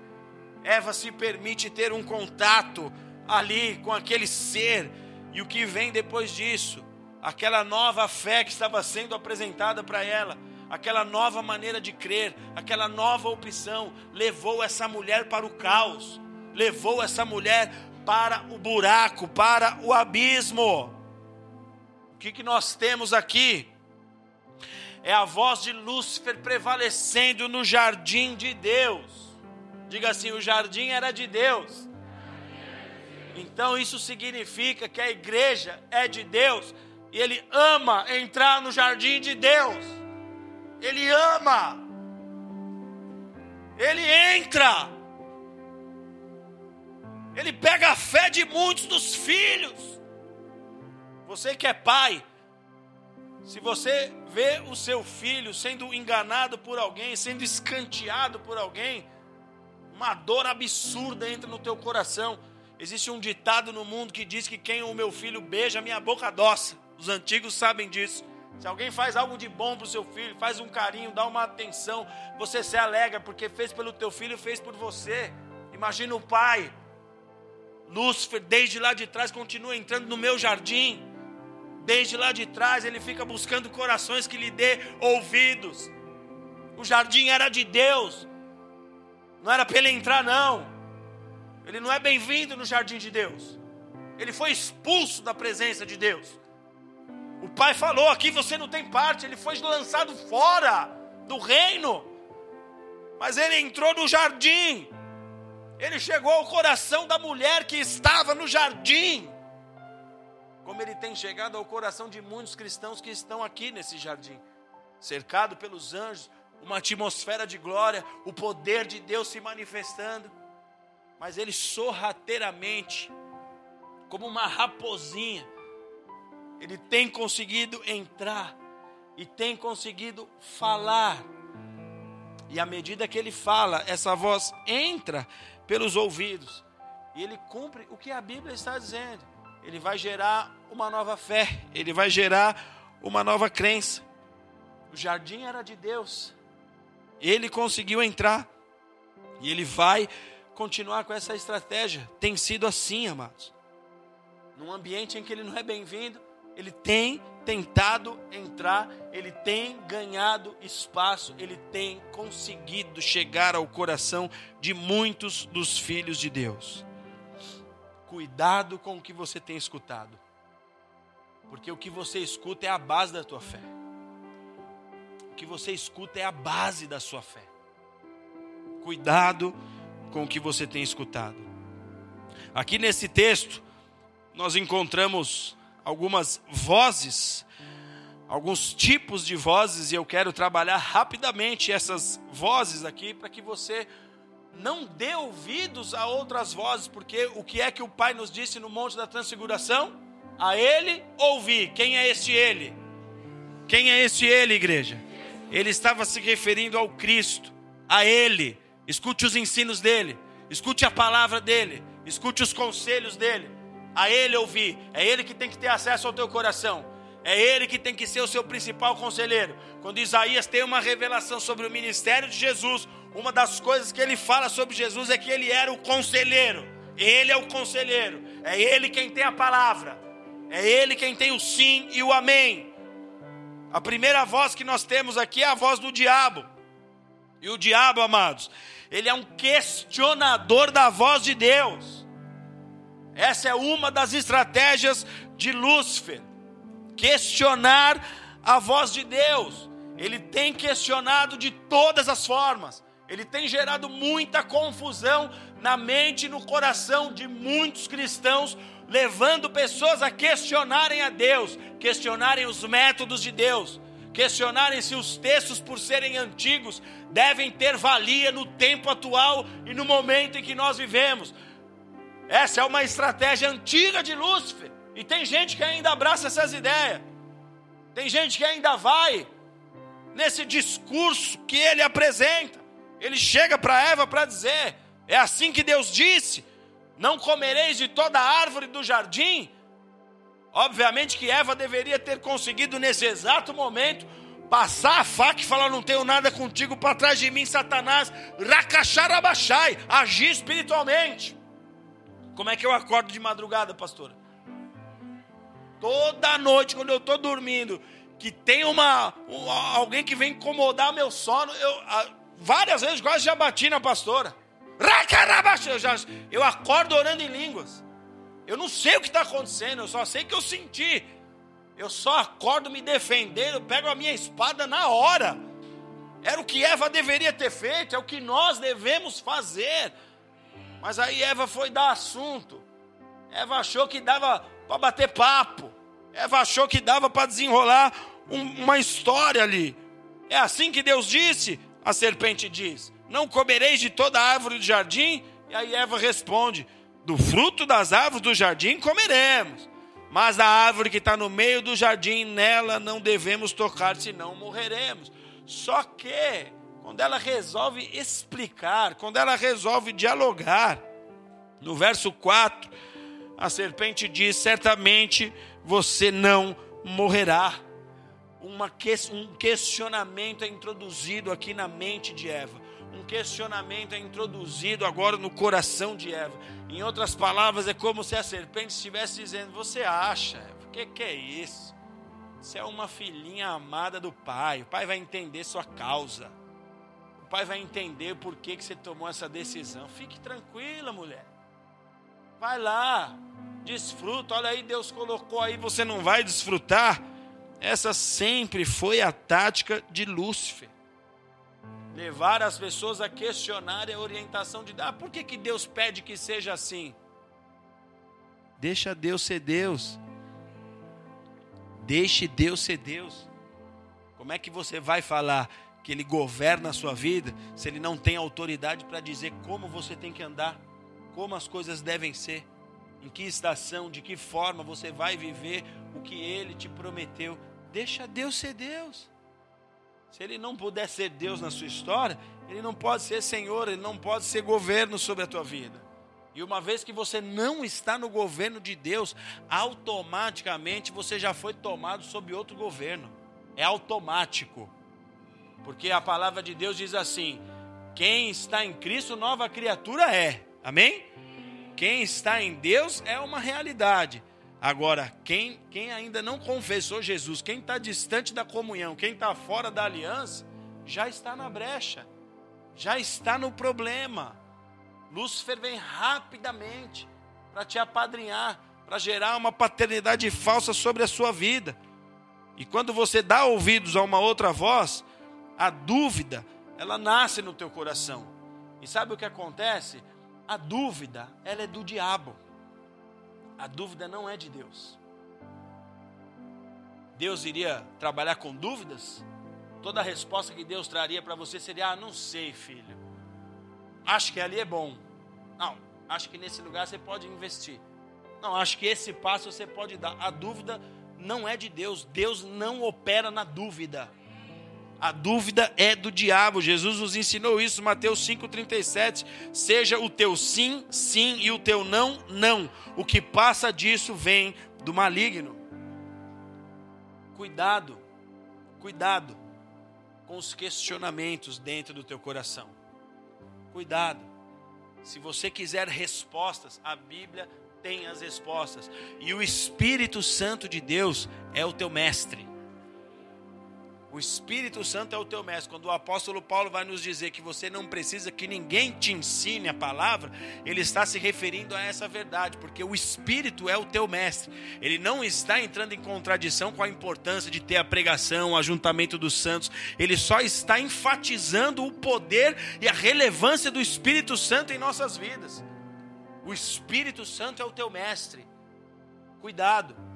Speaker 1: Eva se permite ter um contato ali com aquele ser. E o que vem depois disso? Aquela nova fé que estava sendo apresentada para ela, aquela nova maneira de crer, aquela nova opção, levou essa mulher para o caos, levou essa mulher para o buraco, para o abismo. O que, que nós temos aqui? É a voz de Lúcifer prevalecendo no jardim de Deus. Diga assim: o jardim era de Deus. Então isso significa que a igreja é de Deus e ele ama entrar no jardim de Deus. Ele ama. Ele entra. Ele pega a fé de muitos dos filhos. Você que é pai, se você vê o seu filho sendo enganado por alguém, sendo escanteado por alguém, uma dor absurda entra no teu coração. Existe um ditado no mundo que diz que quem o meu filho beija, minha boca doça. Os antigos sabem disso. Se alguém faz algo de bom para o seu filho, faz um carinho, dá uma atenção, você se alegra porque fez pelo teu filho, fez por você. Imagina o pai Lúcifer, desde lá de trás, continua entrando no meu jardim. Desde lá de trás, ele fica buscando corações que lhe dê ouvidos. O jardim era de Deus. Não era para ele entrar, não. Ele não é bem-vindo no jardim de Deus. Ele foi expulso da presença de Deus. O pai falou: aqui você não tem parte. Ele foi lançado fora do reino. Mas ele entrou no jardim. Ele chegou ao coração da mulher que estava no jardim, como ele tem chegado ao coração de muitos cristãos que estão aqui nesse jardim, cercado pelos anjos, uma atmosfera de glória, o poder de Deus se manifestando, mas ele sorrateiramente, como uma raposinha, ele tem conseguido entrar e tem conseguido falar. E à medida que ele fala, essa voz entra pelos ouvidos. E ele cumpre o que a Bíblia está dizendo. Ele vai gerar uma nova fé, ele vai gerar uma nova crença. O jardim era de Deus. Ele conseguiu entrar. E ele vai continuar com essa estratégia. Tem sido assim, amados. Num ambiente em que ele não é bem-vindo, ele tem tentado entrar, ele tem ganhado espaço, ele tem conseguido chegar ao coração de muitos dos filhos de Deus. Cuidado com o que você tem escutado, porque o que você escuta é a base da tua fé. O que você escuta é a base da sua fé. Cuidado com o que você tem escutado. Aqui nesse texto, nós encontramos algumas vozes, alguns tipos de vozes, e eu quero trabalhar rapidamente essas vozes aqui para que você não dê ouvidos a outras vozes, porque o que é que o Pai nos disse no Monte da Transfiguração? A Ele ouvir. Quem é este Ele? Quem é este Ele, igreja? Ele estava se referindo ao Cristo, a Ele. Escute os ensinos dele, escute a palavra dele, escute os conselhos dele a Ele ouvir. É Ele que tem que ter acesso ao teu coração. É Ele que tem que ser o seu principal conselheiro. Quando Isaías tem uma revelação sobre o ministério de Jesus, uma das coisas que ele fala sobre Jesus é que ele era o conselheiro. Ele é o conselheiro. É Ele quem tem a palavra. É Ele quem tem o sim e o amém. A primeira voz que nós temos aqui é a voz do diabo. E o diabo, amados, ele é um questionador da voz de Deus. Essa é uma das estratégias de Lúcifer: questionar a voz de Deus. Ele tem questionado de todas as formas. Ele tem gerado muita confusão na mente e no coração de muitos cristãos, levando pessoas a questionarem a Deus, questionarem os métodos de Deus, questionarem se os textos, por serem antigos, devem ter valia no tempo atual e no momento em que nós vivemos. Essa é uma estratégia antiga de Lúcifer, e tem gente que ainda abraça essas ideias, tem gente que ainda vai nesse discurso que ele apresenta. Ele chega para Eva para dizer: é assim que Deus disse: não comereis de toda árvore do jardim. Obviamente que Eva deveria ter conseguido nesse exato momento passar a faca e falar: Não tenho nada contigo para trás de mim, Satanás, racacharabachai, agir espiritualmente. Como é que eu acordo de madrugada, pastora? Toda noite, quando eu estou dormindo, que tem uma, alguém que vem incomodar meu sono, eu várias vezes quase já bati na pastora. Eu, já, eu acordo orando em línguas. Eu não sei o que está acontecendo, eu só sei que eu senti. Eu só acordo me defendendo, pego a minha espada na hora. Era o que Eva deveria ter feito, é o que nós devemos fazer. Mas aí Eva foi dar assunto. Eva achou que dava para bater papo. Eva achou que dava para desenrolar um, uma história ali. É assim que Deus disse? A serpente diz: Não comereis de toda árvore do jardim? E aí Eva responde: Do fruto das árvores do jardim comeremos. Mas a árvore que está no meio do jardim, nela não devemos tocar, senão morreremos. Só que, quando ela resolve explicar, quando ela resolve dialogar, no verso 4, a serpente diz: certamente você não morrerá. Uma, um questionamento é introduzido aqui na mente de Eva. Um questionamento é introduzido agora no coração de Eva. Em outras palavras, é como se a serpente estivesse dizendo: Você acha, o que, que é isso? Você é uma filhinha amada do pai. O pai vai entender sua causa. O pai vai entender por que, que você tomou essa decisão. Fique tranquila, mulher. Vai lá, desfruta. Olha aí, Deus colocou aí, você não vai desfrutar. Essa sempre foi a tática de Lúcifer levar as pessoas a questionarem a orientação de Deus. Ah, por que, que Deus pede que seja assim? Deixa Deus ser Deus. Deixe Deus ser Deus. Como é que você vai falar que Ele governa a sua vida se Ele não tem autoridade para dizer como você tem que andar, como as coisas devem ser, em que estação, de que forma você vai viver o que Ele te prometeu? Deixa Deus ser Deus. Se ele não puder ser Deus na sua história, ele não pode ser Senhor, ele não pode ser governo sobre a tua vida. E uma vez que você não está no governo de Deus, automaticamente você já foi tomado sob outro governo. É automático. Porque a palavra de Deus diz assim: quem está em Cristo, nova criatura é. Amém? Quem está em Deus é uma realidade. Agora, quem, quem ainda não confessou Jesus, quem está distante da comunhão, quem está fora da aliança, já está na brecha, já está no problema. Lúcifer vem rapidamente para te apadrinhar, para gerar uma paternidade falsa sobre a sua vida. E quando você dá ouvidos a uma outra voz, a dúvida, ela nasce no teu coração. E sabe o que acontece? A dúvida, ela é do diabo. A dúvida não é de Deus. Deus iria trabalhar com dúvidas? Toda a resposta que Deus traria para você seria: Ah, não sei, filho. Acho que ali é bom. Não, acho que nesse lugar você pode investir. Não, acho que esse passo você pode dar. A dúvida não é de Deus. Deus não opera na dúvida. A dúvida é do diabo. Jesus nos ensinou isso, Mateus 5,37. Seja o teu sim, sim, e o teu não, não. O que passa disso vem do maligno. Cuidado, cuidado com os questionamentos dentro do teu coração. Cuidado. Se você quiser respostas, a Bíblia tem as respostas. E o Espírito Santo de Deus é o teu mestre. O Espírito Santo é o teu mestre. Quando o apóstolo Paulo vai nos dizer que você não precisa que ninguém te ensine a palavra, ele está se referindo a essa verdade, porque o Espírito é o teu mestre. Ele não está entrando em contradição com a importância de ter a pregação, o ajuntamento dos santos. Ele só está enfatizando o poder e a relevância do Espírito Santo em nossas vidas. O Espírito Santo é o teu mestre. Cuidado.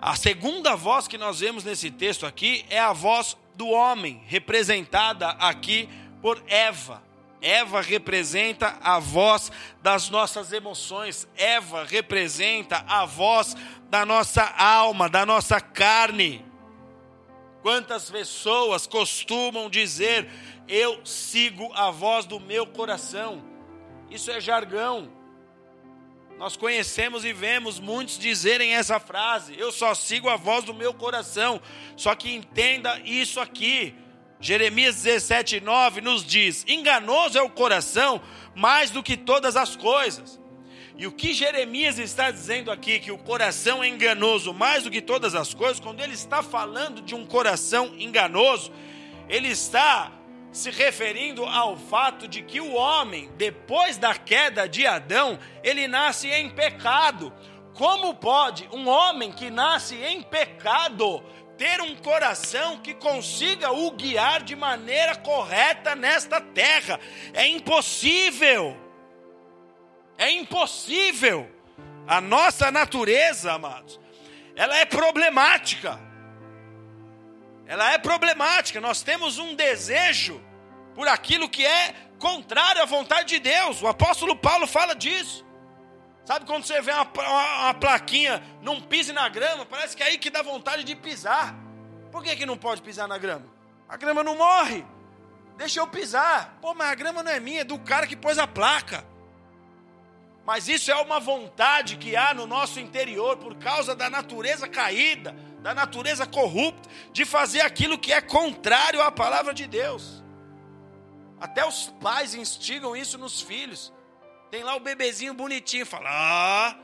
Speaker 1: A segunda voz que nós vemos nesse texto aqui é a voz do homem, representada aqui por Eva. Eva representa a voz das nossas emoções, Eva representa a voz da nossa alma, da nossa carne. Quantas pessoas costumam dizer: Eu sigo a voz do meu coração? Isso é jargão. Nós conhecemos e vemos muitos dizerem essa frase: Eu só sigo a voz do meu coração. Só que entenda isso aqui. Jeremias 17, 9 nos diz: Enganoso é o coração mais do que todas as coisas. E o que Jeremias está dizendo aqui, que o coração é enganoso mais do que todas as coisas, quando ele está falando de um coração enganoso, ele está se referindo ao fato de que o homem, depois da queda de Adão, ele nasce em pecado. Como pode um homem que nasce em pecado ter um coração que consiga o guiar de maneira correta nesta terra? É impossível. É impossível. A nossa natureza, amados, ela é problemática ela é problemática. Nós temos um desejo por aquilo que é contrário à vontade de Deus. O apóstolo Paulo fala disso. Sabe quando você vê uma, uma, uma, plaquinha, não pise na grama, parece que é aí que dá vontade de pisar. Por que, que não pode pisar na grama? A grama não morre. Deixa eu pisar. Pô, mas a grama não é minha, é do cara que pôs a placa. Mas isso é uma vontade que há no nosso interior por causa da natureza caída, da natureza corrupta, de fazer aquilo que é contrário à palavra de Deus. Até os pais instigam isso nos filhos. Tem lá o bebezinho bonitinho, fala: ah,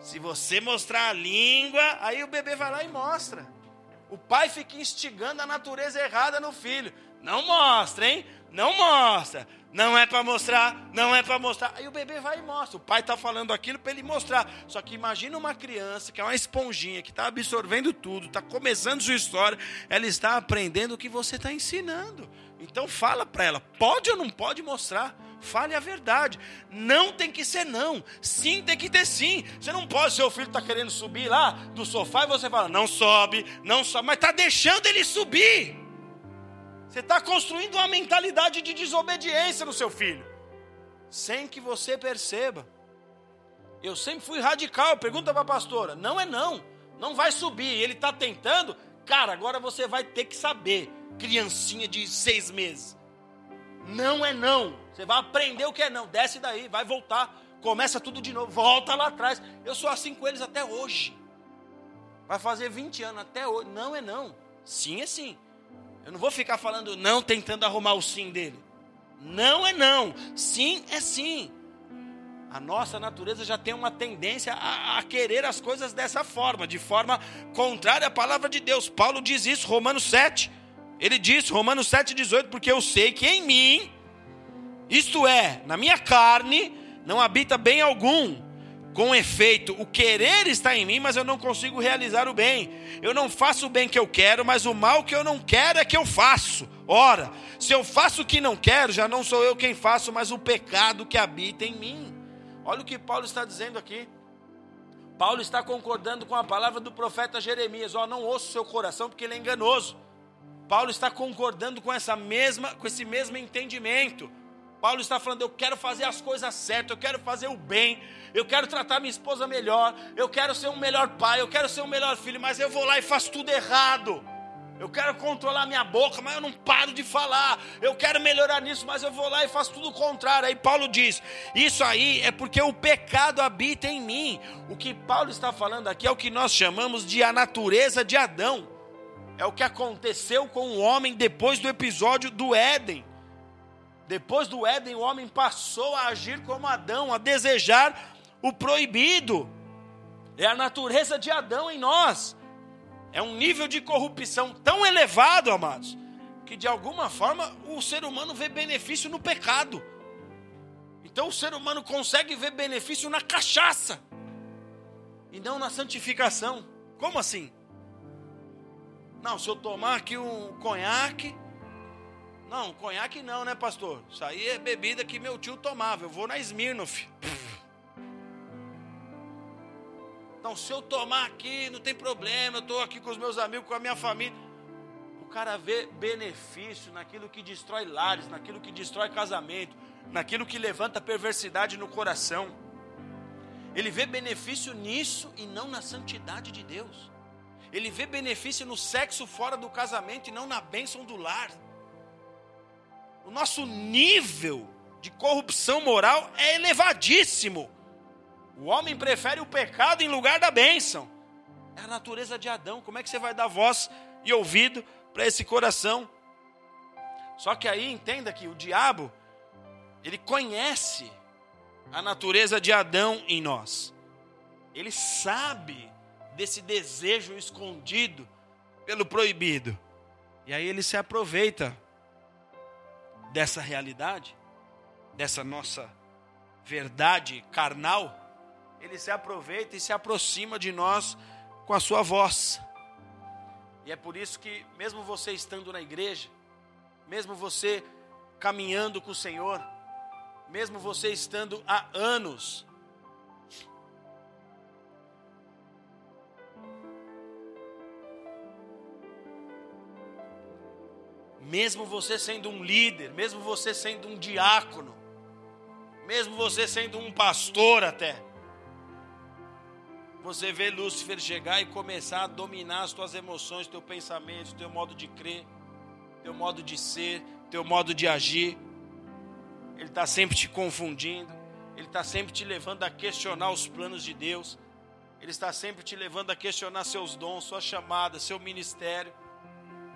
Speaker 1: se você mostrar a língua, aí o bebê vai lá e mostra. O pai fica instigando a natureza errada no filho. Não mostra, hein? Não mostra. Não é para mostrar, não é para mostrar. Aí o bebê vai e mostra. O pai está falando aquilo para ele mostrar. Só que imagina uma criança que é uma esponjinha, que está absorvendo tudo, está começando sua história, ela está aprendendo o que você está ensinando. Então fala para ela, pode ou não pode mostrar? Fale a verdade. Não tem que ser não. Sim tem que ter sim. Você não pode, seu filho está querendo subir lá do sofá e você fala, não sobe, não sobe, mas está deixando ele subir. Você está construindo uma mentalidade de desobediência no seu filho, sem que você perceba. Eu sempre fui radical. Pergunta para a pastora: não é não, não vai subir. Ele está tentando, cara. Agora você vai ter que saber, criancinha de seis meses. Não é não. Você vai aprender o que é não. Desce daí, vai voltar, começa tudo de novo, volta lá atrás. Eu sou assim com eles até hoje. Vai fazer 20 anos até hoje. Não é não. Sim é sim. Eu não vou ficar falando não tentando arrumar o sim dele. Não é não. Sim é sim. A nossa natureza já tem uma tendência a, a, querer as coisas dessa forma, de forma contrária à palavra de Deus. Paulo diz isso, Romanos 7. Ele diz, Romanos 7, 18, porque eu sei que em mim, isto é, na minha carne, não habita bem algum. Com efeito, o querer está em mim, mas eu não consigo realizar o bem. Eu não faço o bem que eu quero, mas o mal que eu não quero é que eu faço. Ora, se eu faço o que não quero, já não sou eu quem faço, mas o pecado que habita em mim. Olha o que Paulo está dizendo aqui. Paulo está concordando com a palavra do profeta Jeremias. Ó, oh, não ouça o seu coração, porque ele é enganoso. Paulo está concordando com essa mesma, com esse mesmo entendimento. Paulo está falando: eu quero fazer as coisas certas, eu quero fazer o bem, eu quero tratar minha esposa melhor, eu quero ser um melhor pai, eu quero ser um melhor filho, mas eu vou lá e faço tudo errado. Eu quero controlar minha boca, mas eu não paro de falar. Eu quero melhorar nisso, mas eu vou lá e faço tudo o contrário. Aí Paulo diz: Isso aí é porque o pecado habita em mim. O que Paulo está falando aqui é o que nós chamamos de a natureza de Adão. É o que aconteceu com o homem depois do episódio do Éden. Depois do Éden, o homem passou a agir como Adão, a desejar o proibido. É a natureza de Adão em nós. É um nível de corrupção tão elevado, amados, que de alguma forma o ser humano vê benefício no pecado. Então o ser humano consegue ver benefício na cachaça e não na santificação. Como assim? Não, se eu tomar aqui um conhaque. Não, conhaque não, né, pastor? Isso aí é bebida que meu tio tomava. Eu vou na Smirnoff. Então, se eu tomar aqui, não tem problema. Eu estou aqui com os meus amigos, com a minha família. O cara vê benefício naquilo que destrói lares, naquilo que destrói casamento, naquilo que levanta perversidade no coração. Ele vê benefício nisso e não na santidade de Deus. Ele vê benefício no sexo fora do casamento e não na bênção do lar. O nosso nível de corrupção moral é elevadíssimo. O homem prefere o pecado em lugar da bênção. É a natureza de Adão. Como é que você vai dar voz e ouvido para esse coração? Só que aí entenda que o diabo, ele conhece a natureza de Adão em nós. Ele sabe desse desejo escondido pelo proibido. E aí ele se aproveita dessa realidade, dessa nossa verdade carnal. Ele se aproveita e se aproxima de nós com a sua voz. E é por isso que, mesmo você estando na igreja, mesmo você caminhando com o Senhor, mesmo você estando há anos. Mesmo você sendo um líder, mesmo você sendo um diácono, mesmo você sendo um pastor até, você vê Lúcifer chegar e começar a dominar as tuas emoções, teu pensamento, teu modo de crer, teu modo de ser, teu modo de agir. Ele está sempre te confundindo, ele está sempre te levando a questionar os planos de Deus, ele está sempre te levando a questionar seus dons, sua chamada, seu ministério.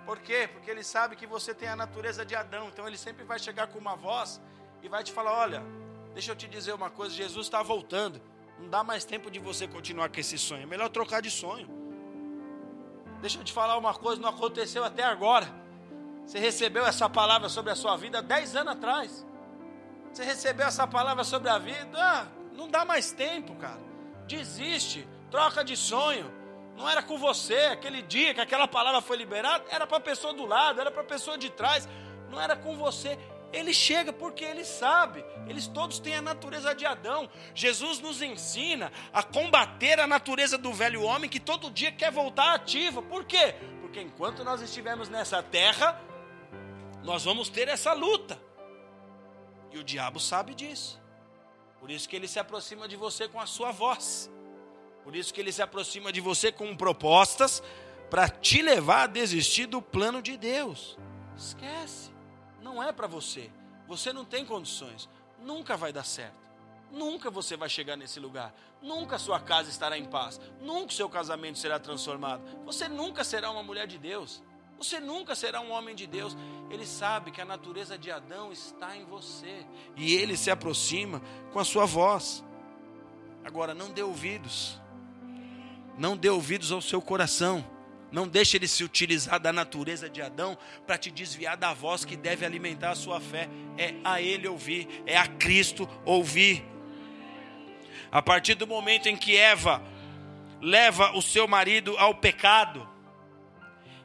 Speaker 1: Por quê? Porque ele sabe que você tem a natureza de Adão, então ele sempre vai chegar com uma voz e vai te falar: olha, deixa eu te dizer uma coisa, Jesus está voltando, não dá mais tempo de você continuar com esse sonho, é melhor trocar de sonho. Deixa eu te falar uma coisa, não aconteceu até agora. Você recebeu essa palavra sobre a sua vida dez anos atrás. Você recebeu essa palavra sobre a vida, ah, não dá mais tempo, cara. Desiste, troca de sonho. Não era com você, aquele dia que aquela palavra foi liberada, era para a pessoa do lado, era para a pessoa de trás, não era com você. Ele chega porque ele sabe, eles todos têm a natureza de Adão. Jesus nos ensina a combater a natureza do velho homem que todo dia quer voltar ativa. Por quê? Porque enquanto nós estivermos nessa terra, nós vamos ter essa luta. E o diabo sabe disso. Por isso que ele se aproxima de você com a sua voz. Por isso que ele se aproxima de você com propostas para te levar a desistir do plano de Deus. Esquece. Não é para você. Você não tem condições. Nunca vai dar certo. Nunca você vai chegar nesse lugar. Nunca sua casa estará em paz. Nunca seu casamento será transformado. Você nunca será uma mulher de Deus. Você nunca será um homem de Deus. Ele sabe que a natureza de Adão está em você. E ele se aproxima com a sua voz. Agora, não dê ouvidos. Não dê ouvidos ao seu coração. Não deixe ele se utilizar da natureza de Adão para te desviar da voz que deve alimentar a sua fé. É a ele ouvir, é a Cristo ouvir. A partir do momento em que Eva leva o seu marido ao pecado,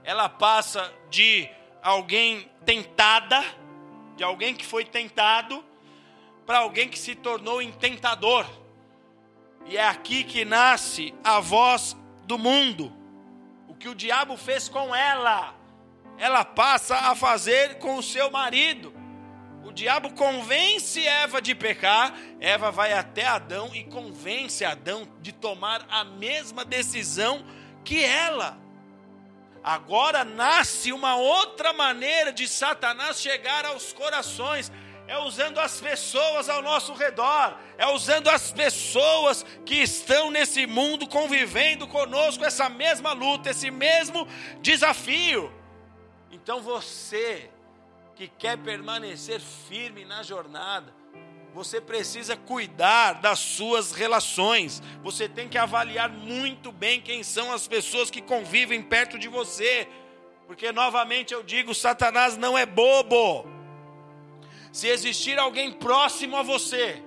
Speaker 1: ela passa de alguém tentada, de alguém que foi tentado, para alguém que se tornou intentador. E é aqui que nasce a voz do mundo. O que o diabo fez com ela, ela passa a fazer com o seu marido. O diabo convence Eva de pecar, Eva vai até Adão e convence Adão de tomar a mesma decisão que ela. Agora nasce uma outra maneira de Satanás chegar aos corações. É usando as pessoas ao nosso redor, é usando as pessoas que estão nesse mundo convivendo conosco essa mesma luta, esse mesmo desafio. Então você que quer permanecer firme na jornada, você precisa cuidar das suas relações. Você tem que avaliar muito bem quem são as pessoas que convivem perto de você. Porque, novamente, eu digo: Satanás não é bobo. Se existir alguém próximo a você,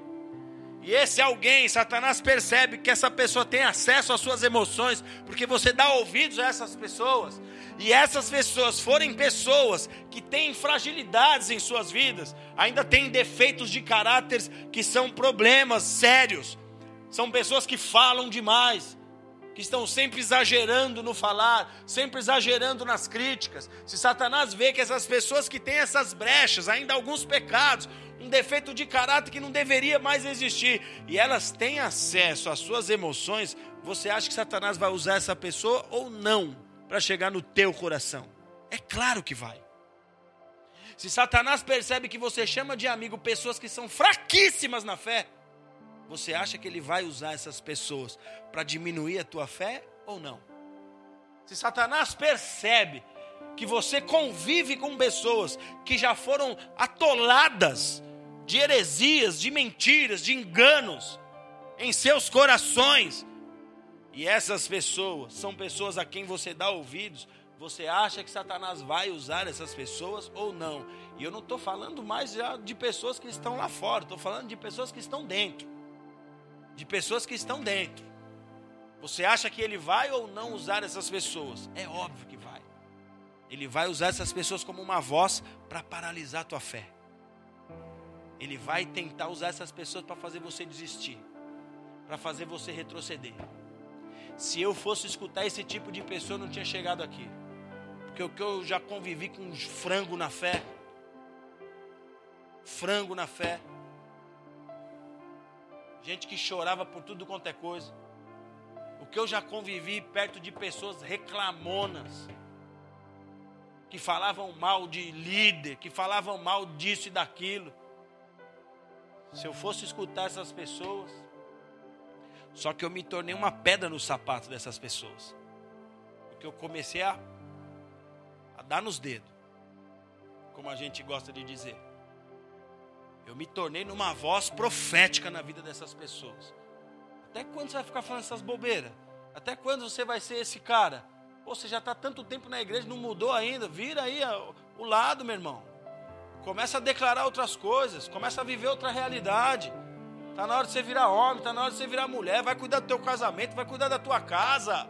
Speaker 1: e esse alguém, Satanás percebe que essa pessoa tem acesso às suas emoções, porque você dá ouvidos a essas pessoas, e essas pessoas forem pessoas que têm fragilidades em suas vidas, ainda têm defeitos de caráter que são problemas sérios, são pessoas que falam demais, que estão sempre exagerando no falar, sempre exagerando nas críticas. Se Satanás vê que essas pessoas que têm essas brechas, ainda alguns pecados, um defeito de caráter que não deveria mais existir, e elas têm acesso às suas emoções, você acha que Satanás vai usar essa pessoa ou não para chegar no teu coração? É claro que vai. Se Satanás percebe que você chama de amigo pessoas que são fraquíssimas na fé, você acha que ele vai usar essas pessoas para diminuir a tua fé ou não? Se Satanás percebe que você convive com pessoas que já foram atoladas de heresias, de mentiras, de enganos em seus corações. E essas pessoas são pessoas a quem você dá ouvidos. Você acha que Satanás vai usar essas pessoas ou não? E eu não estou falando mais já de pessoas que estão lá fora, estou falando de pessoas que estão dentro. De pessoas que estão dentro. Você acha que ele vai ou não usar essas pessoas? É óbvio que vai. Ele vai usar essas pessoas como uma voz para paralisar a tua fé. Ele vai tentar usar essas pessoas para fazer você desistir, para fazer você retroceder. Se eu fosse escutar esse tipo de pessoa, eu não tinha chegado aqui. Porque o que eu já convivi com frango na fé, frango na fé, gente que chorava por tudo quanto é coisa. O que eu já convivi perto de pessoas reclamonas, que falavam mal de líder, que falavam mal disso e daquilo. Se eu fosse escutar essas pessoas, só que eu me tornei uma pedra no sapato dessas pessoas. Porque eu comecei a, a dar nos dedos, como a gente gosta de dizer. Eu me tornei numa voz profética na vida dessas pessoas. Até quando você vai ficar falando essas bobeiras? Até quando você vai ser esse cara? Pô, você já está tanto tempo na igreja, não mudou ainda. Vira aí o lado, meu irmão. Começa a declarar outras coisas, começa a viver outra realidade. Está na hora de você virar homem, está na hora de você virar mulher, vai cuidar do teu casamento, vai cuidar da tua casa.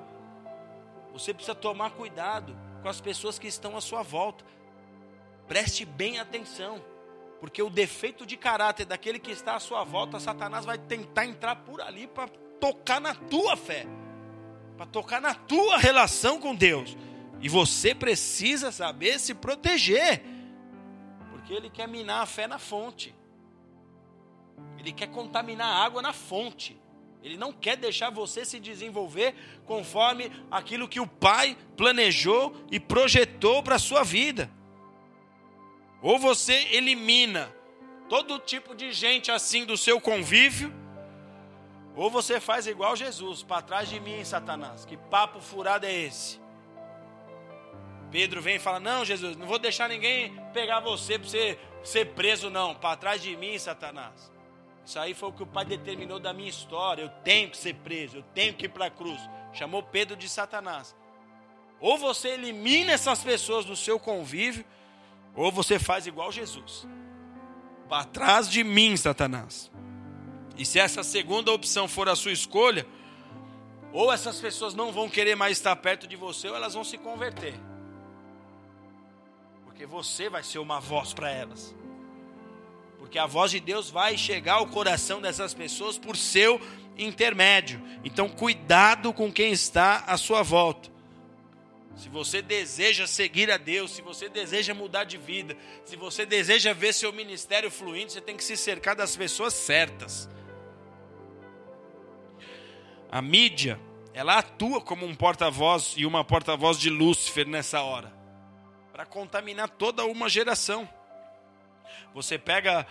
Speaker 1: Você precisa tomar cuidado com as pessoas que estão à sua volta. Preste bem atenção, porque o defeito de caráter daquele que está à sua volta, Satanás vai tentar entrar por ali para tocar na tua fé, para tocar na tua relação com Deus. E você precisa saber se proteger. Porque ele quer minar a fé na fonte. Ele quer contaminar a água na fonte. Ele não quer deixar você se desenvolver conforme aquilo que o Pai planejou e projetou para a sua vida. Ou você elimina todo tipo de gente assim do seu convívio, ou você faz igual Jesus, para trás de mim, Satanás. Que papo furado é esse? Pedro vem e fala: Não, Jesus, não vou deixar ninguém pegar você para você ser preso, não. Para trás de mim, Satanás. Isso aí foi o que o Pai determinou da minha história. Eu tenho que ser preso, eu tenho que ir para a cruz. Chamou Pedro de Satanás. Ou você elimina essas pessoas do seu convívio, ou você faz igual Jesus. Para trás de mim, Satanás. E se essa segunda opção for a sua escolha, ou essas pessoas não vão querer mais estar perto de você, ou elas vão se converter porque você vai ser uma voz para elas. Porque a voz de Deus vai chegar ao coração dessas pessoas por seu intermédio. Então, cuidado com quem está à sua volta. Se você deseja seguir a Deus, se você deseja mudar de vida, se você deseja ver seu ministério fluindo, você tem que se cercar das pessoas certas. A mídia, ela atua como um porta-voz e uma porta-voz de Lúcifer nessa hora para contaminar toda uma geração. Você pega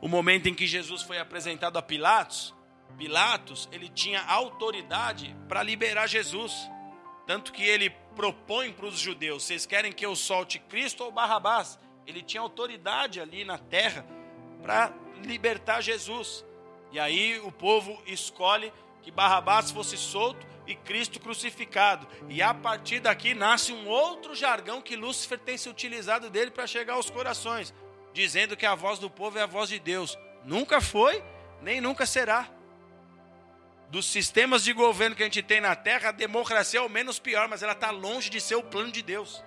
Speaker 1: o momento em que Jesus foi apresentado a Pilatos, Pilatos, ele tinha autoridade para liberar Jesus. Tanto que ele propõe para os judeus: vocês querem que eu solte Cristo ou Barrabás? Ele tinha autoridade ali na terra para libertar Jesus. E aí o povo escolhe que Barrabás fosse solto e Cristo crucificado. E a partir daqui nasce um outro jargão que Lúcifer tem se utilizado dele para chegar aos corações, dizendo que a voz do povo é a voz de Deus. Nunca foi, nem nunca será. Dos sistemas de governo que a gente tem na Terra, a democracia é o menos pior, mas ela está longe de ser o plano de Deus.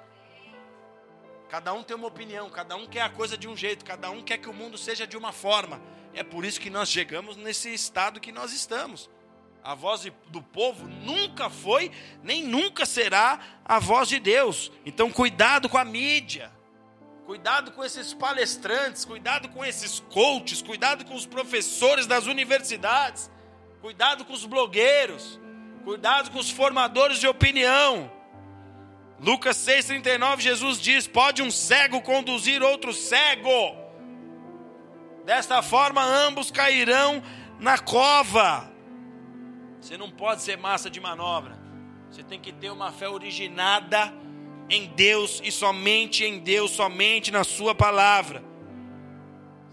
Speaker 1: Cada um tem uma opinião, cada um quer a coisa de um jeito, cada um quer que o mundo seja de uma forma. É por isso que nós chegamos nesse estado que nós estamos. A voz do povo nunca foi, nem nunca será a voz de Deus. Então, cuidado com a mídia, cuidado com esses palestrantes, cuidado com esses coaches, cuidado com os professores das universidades, cuidado com os blogueiros, cuidado com os formadores de opinião. Lucas 6,39, Jesus diz: Pode um cego conduzir outro cego? Desta forma, ambos cairão na cova. Você não pode ser massa de manobra. Você tem que ter uma fé originada em Deus e somente em Deus, somente na Sua palavra.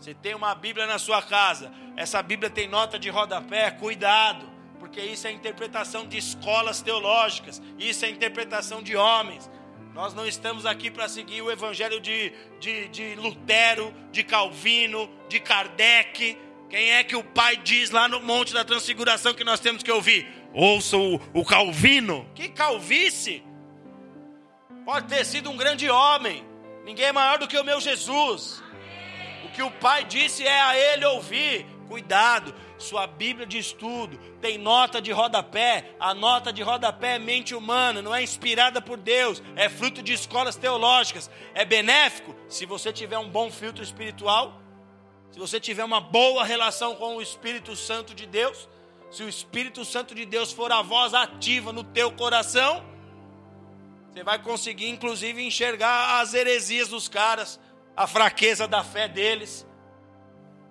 Speaker 1: Você tem uma Bíblia na sua casa, essa Bíblia tem nota de rodapé, cuidado porque isso é interpretação de escolas teológicas, isso é interpretação de homens. Nós não estamos aqui para seguir o evangelho de, de, de, Lutero, de Calvino, de Kardec. Quem é que o pai diz lá no Monte da Transfiguração que nós temos que ouvir? Ouça o, o Calvino. Que calvície! Pode ter sido um grande homem, ninguém é maior do que o meu Jesus. O que o pai disse é a ele ouvir. Cuidado, sua Bíblia de estudo tem nota de rodapé. A nota de rodapé é mente humana, não é inspirada por Deus, é fruto de escolas teológicas. É benéfico se você tiver um bom filtro espiritual, se você tiver uma boa relação com o Espírito Santo de Deus, se o Espírito Santo de Deus for a voz ativa no teu coração, você vai conseguir inclusive enxergar as heresias dos caras, a fraqueza da fé deles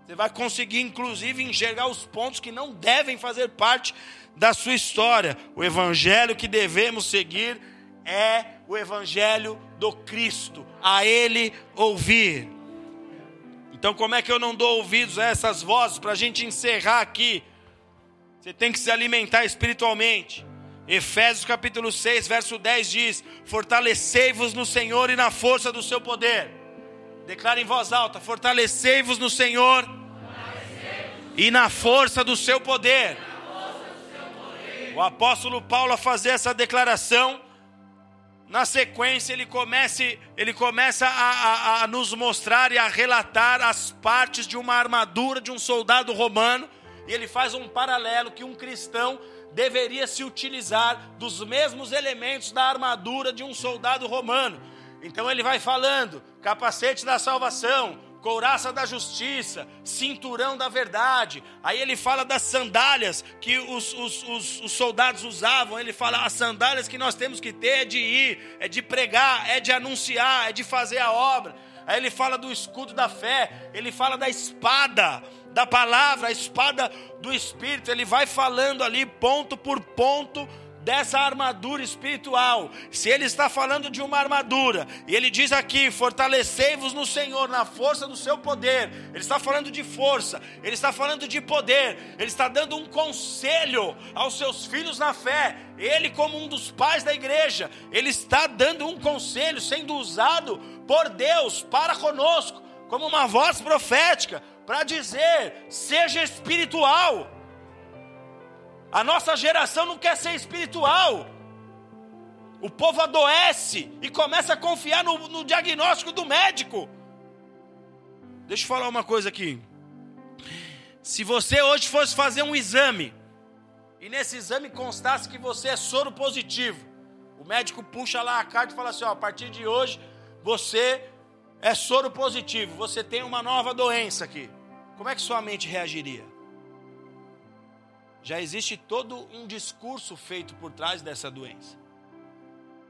Speaker 1: você vai conseguir, inclusive, enxergar os pontos que não devem fazer parte da sua história. O evangelho que devemos seguir é o evangelho do Cristo, a Ele ouvir. Então, como é que eu não dou ouvidos a essas vozes para a gente encerrar aqui? Você tem que se alimentar espiritualmente. Efésios capítulo 6, verso 10 diz: Fortalecei-vos no Senhor e na força do seu poder. Declara em voz alta: Fortalecei-vos no Senhor e na força do seu poder. O apóstolo Paulo a fazer essa declaração, na sequência ele começa, ele começa a, a, a nos mostrar e a relatar as partes de uma armadura de um soldado romano, e ele faz um paralelo que um cristão deveria se utilizar dos mesmos elementos da armadura de um soldado romano. Então ele vai falando: capacete da salvação, couraça da justiça, cinturão da verdade. Aí ele fala das sandálias que os, os, os, os, soldados usavam. Ele fala: as sandálias que nós temos que ter é de ir, é de pregar, é de anunciar, é de fazer a obra. Aí ele fala do escudo da fé, ele fala da espada, da palavra, a espada do Espírito. Ele vai falando ali, ponto por ponto dessa armadura espiritual. Se ele está falando de uma armadura, e ele diz aqui: fortalecei-vos no Senhor, na força do seu poder. Ele está falando de força, ele está falando de poder, ele está dando um conselho aos seus filhos na fé. Ele, como um dos pais da igreja, ele está dando um conselho, sendo usado por Deus para conosco, como uma voz profética, para dizer: seja espiritual. A nossa geração não quer ser espiritual. O povo adoece e começa a confiar no, no diagnóstico do médico. Deixa eu falar uma coisa aqui. Se você hoje fosse fazer um exame e nesse exame constasse que você é soro positivo, o médico puxa lá a carta e fala assim: ó, a partir de hoje você é soro positivo, você tem uma nova doença aqui. Como é que sua mente reagiria? Já existe todo um discurso feito por trás dessa doença.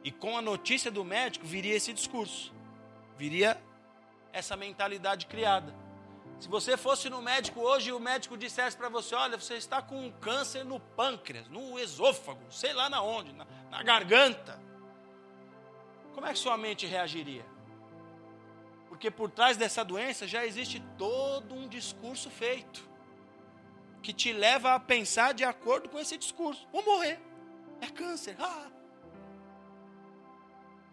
Speaker 1: E com a notícia do médico viria esse discurso, viria essa mentalidade criada. Se você fosse no médico hoje e o médico dissesse para você: olha, você está com um câncer no pâncreas, no esôfago, sei lá na onde, na, na garganta. Como é que sua mente reagiria? Porque por trás dessa doença já existe todo um discurso feito que te leva a pensar de acordo com esse discurso. Vou morrer. É câncer. Ah.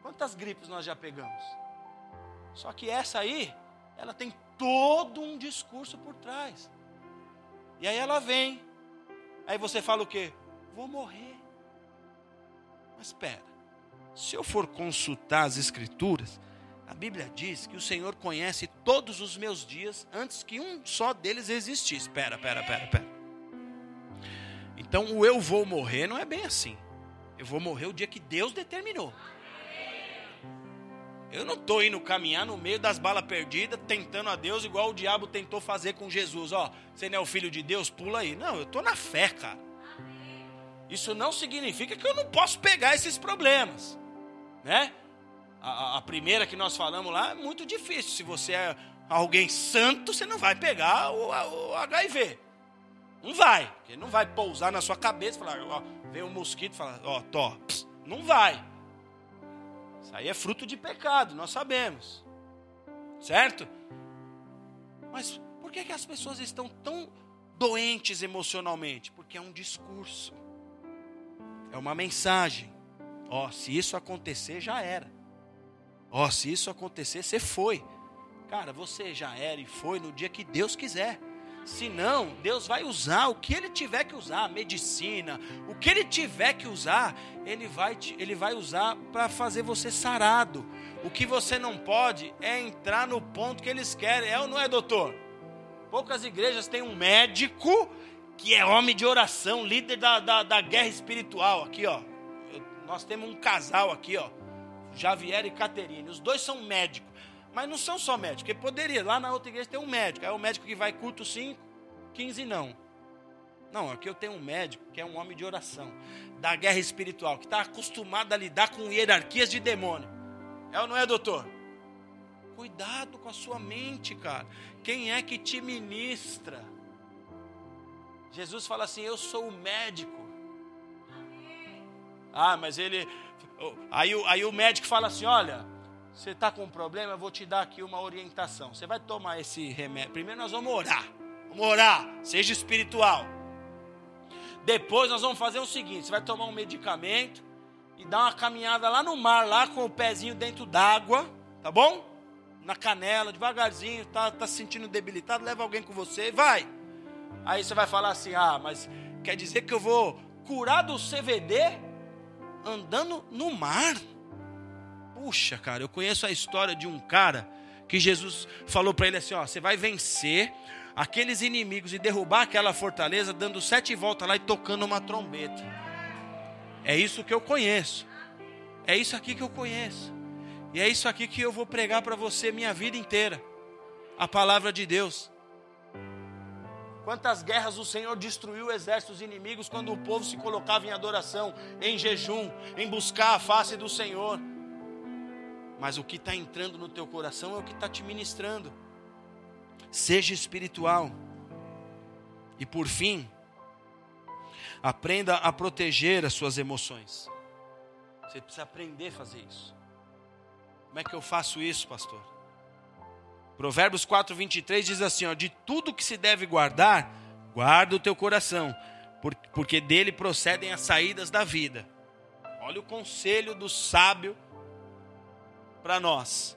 Speaker 1: Quantas gripes nós já pegamos? Só que essa aí, ela tem todo um discurso por trás. E aí ela vem. Aí você fala o quê? Vou morrer. Mas espera. Se eu for consultar as escrituras, a Bíblia diz que o Senhor conhece todos os meus dias antes que um só deles existisse. Espera, espera, espera, espera. Então o eu vou morrer não é bem assim. Eu vou morrer o dia que Deus determinou. Eu não estou indo caminhar no meio das balas perdidas, tentando a Deus igual o diabo tentou fazer com Jesus. Ó, você não é o filho de Deus? Pula aí. Não, eu estou na fé, cara. Isso não significa que eu não posso pegar esses problemas, né? A, a, primeira que nós falamos lá é muito difícil. Se você é alguém santo, você não vai pegar o, o HIV. Não vai. Porque não vai pousar na sua cabeça e falar, ó, vem um mosquito e falar, ó, tó. Não vai. Isso aí é fruto de pecado, nós sabemos. Certo? Mas por que, que as pessoas estão tão doentes emocionalmente? Porque é um discurso. É uma mensagem. Ó, se isso acontecer, já era. Ó, oh, se isso acontecer, você foi. Cara, você já era e foi no dia que Deus quiser. Se não, Deus vai usar o que Ele tiver que usar, medicina, o que Ele tiver que usar, Ele vai, ele vai usar para fazer você sarado. O que você não pode é entrar no ponto que eles querem. É ou não é, doutor? Poucas igrejas têm um médico que é homem de oração, líder da, da, da guerra espiritual. Aqui, ó. Nós temos um casal aqui, ó Javier e Caterine. Os dois são médicos. Mas não são só médicos, porque poderia. Lá na outra igreja tem um médico. É o médico que vai culto 5, 15 não. Não, aqui eu tenho um médico que é um homem de oração, da guerra espiritual, que está acostumado a lidar com hierarquias de demônio. É ou não é, doutor? Cuidado com a sua mente, cara. Quem é que te ministra? Jesus fala assim: Eu sou o médico. Ah, mas ele, Aí, aí o médico fala assim: olha, você está com um problema, eu vou te dar aqui uma orientação. Você vai tomar esse remédio. Primeiro nós vamos orar. Vamos orar, seja espiritual. Depois nós vamos fazer o seguinte: você vai tomar um medicamento e dar uma caminhada lá no mar, lá com o pezinho dentro d'água, tá bom? Na canela, devagarzinho, tá, tá se sentindo debilitado, leva alguém com você, vai. Aí você vai falar assim: ah, mas quer dizer que eu vou curar do CVD? Andando no mar. Puxa, cara, eu conheço a história de um cara que Jesus falou para ele assim: ó, você vai vencer aqueles inimigos e derrubar aquela fortaleza, dando sete voltas lá e tocando uma trombeta. É isso que eu conheço. É isso aqui que eu conheço. E é isso aqui que eu vou pregar para você minha vida inteira. A palavra de Deus. Quantas guerras o Senhor destruiu exércitos inimigos quando o povo se colocava em adoração, em jejum, em buscar a face do Senhor. Mas o que está entrando no teu coração é o que está te ministrando. Seja espiritual. E por fim, aprenda a proteger as suas emoções. Você precisa aprender a fazer isso. Como é que eu faço isso, pastor? Provérbios 4, 23 diz assim: ó, De tudo que se deve guardar, guarda o teu coração, porque dele procedem as saídas da vida. Olha o conselho do sábio para nós.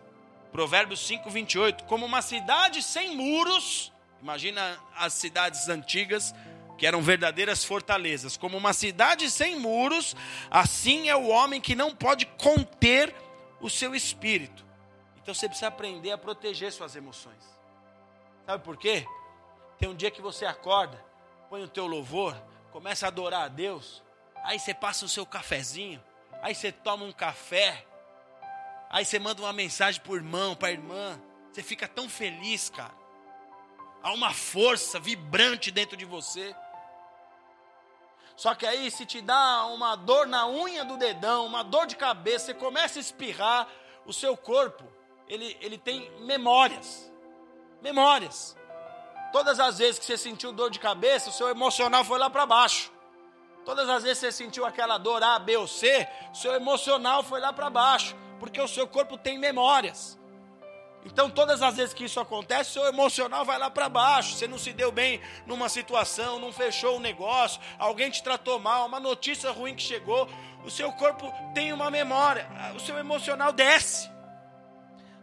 Speaker 1: Provérbios 5, 28. Como uma cidade sem muros, imagina as cidades antigas, que eram verdadeiras fortalezas. Como uma cidade sem muros, assim é o homem que não pode conter o seu espírito. Então você precisa aprender a proteger suas emoções. Sabe por quê? Tem um dia que você acorda, põe o teu louvor, começa a adorar a Deus, aí você passa o seu cafezinho, aí você toma um café, aí você manda uma mensagem para o irmão, para a irmã, você fica tão feliz, cara. Há uma força vibrante dentro de você. Só que aí, se te dá uma dor na unha do dedão, uma dor de cabeça, você começa a espirrar, o seu corpo ele, ele tem memórias. Memórias. Todas as vezes que você sentiu dor de cabeça, o seu emocional foi lá para baixo. Todas as vezes que você sentiu aquela dor A, B ou C, o seu emocional foi lá para baixo, porque o seu corpo tem memórias. Então, todas as vezes que isso acontece, seu emocional vai lá para baixo. Você não se deu bem numa situação, não fechou o um negócio, alguém te tratou mal, uma notícia ruim que chegou. O seu corpo tem uma memória, o seu emocional desce.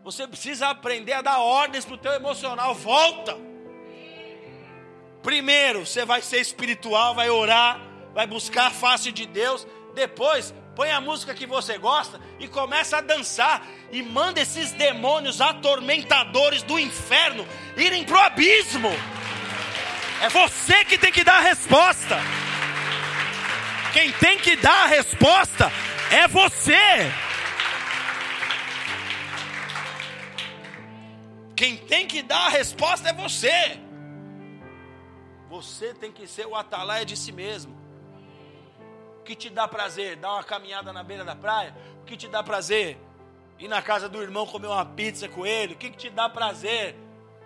Speaker 1: Você precisa aprender a dar ordens para o teu emocional. Volta. Primeiro, você vai ser espiritual, vai orar, vai buscar a face de Deus. Depois, põe a música que você gosta e começa a dançar e manda esses demônios atormentadores do inferno irem para o abismo. É você que tem que dar a resposta. Quem tem que dar a resposta é você. Quem tem que dar a resposta é você. Você tem que ser o atalaia de si mesmo. O que te dá prazer? Dar uma caminhada na beira da praia? O que te dá prazer? Ir na casa do irmão comer uma pizza com ele? O que, te dá prazer?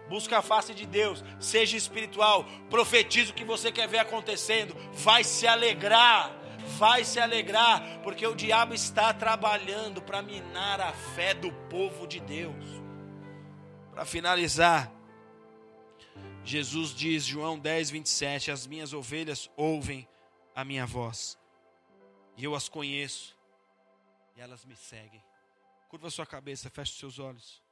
Speaker 1: Busca a face de Deus, seja espiritual, profetize o que você quer ver acontecendo, vai se alegrar, vai se alegrar, porque o diabo está trabalhando para minar a fé do povo de Deus. Para finalizar, Jesus diz, João 10, 27, as minhas ovelhas ouvem a minha voz, e eu as conheço, e elas me seguem. Curva sua cabeça, feche seus olhos.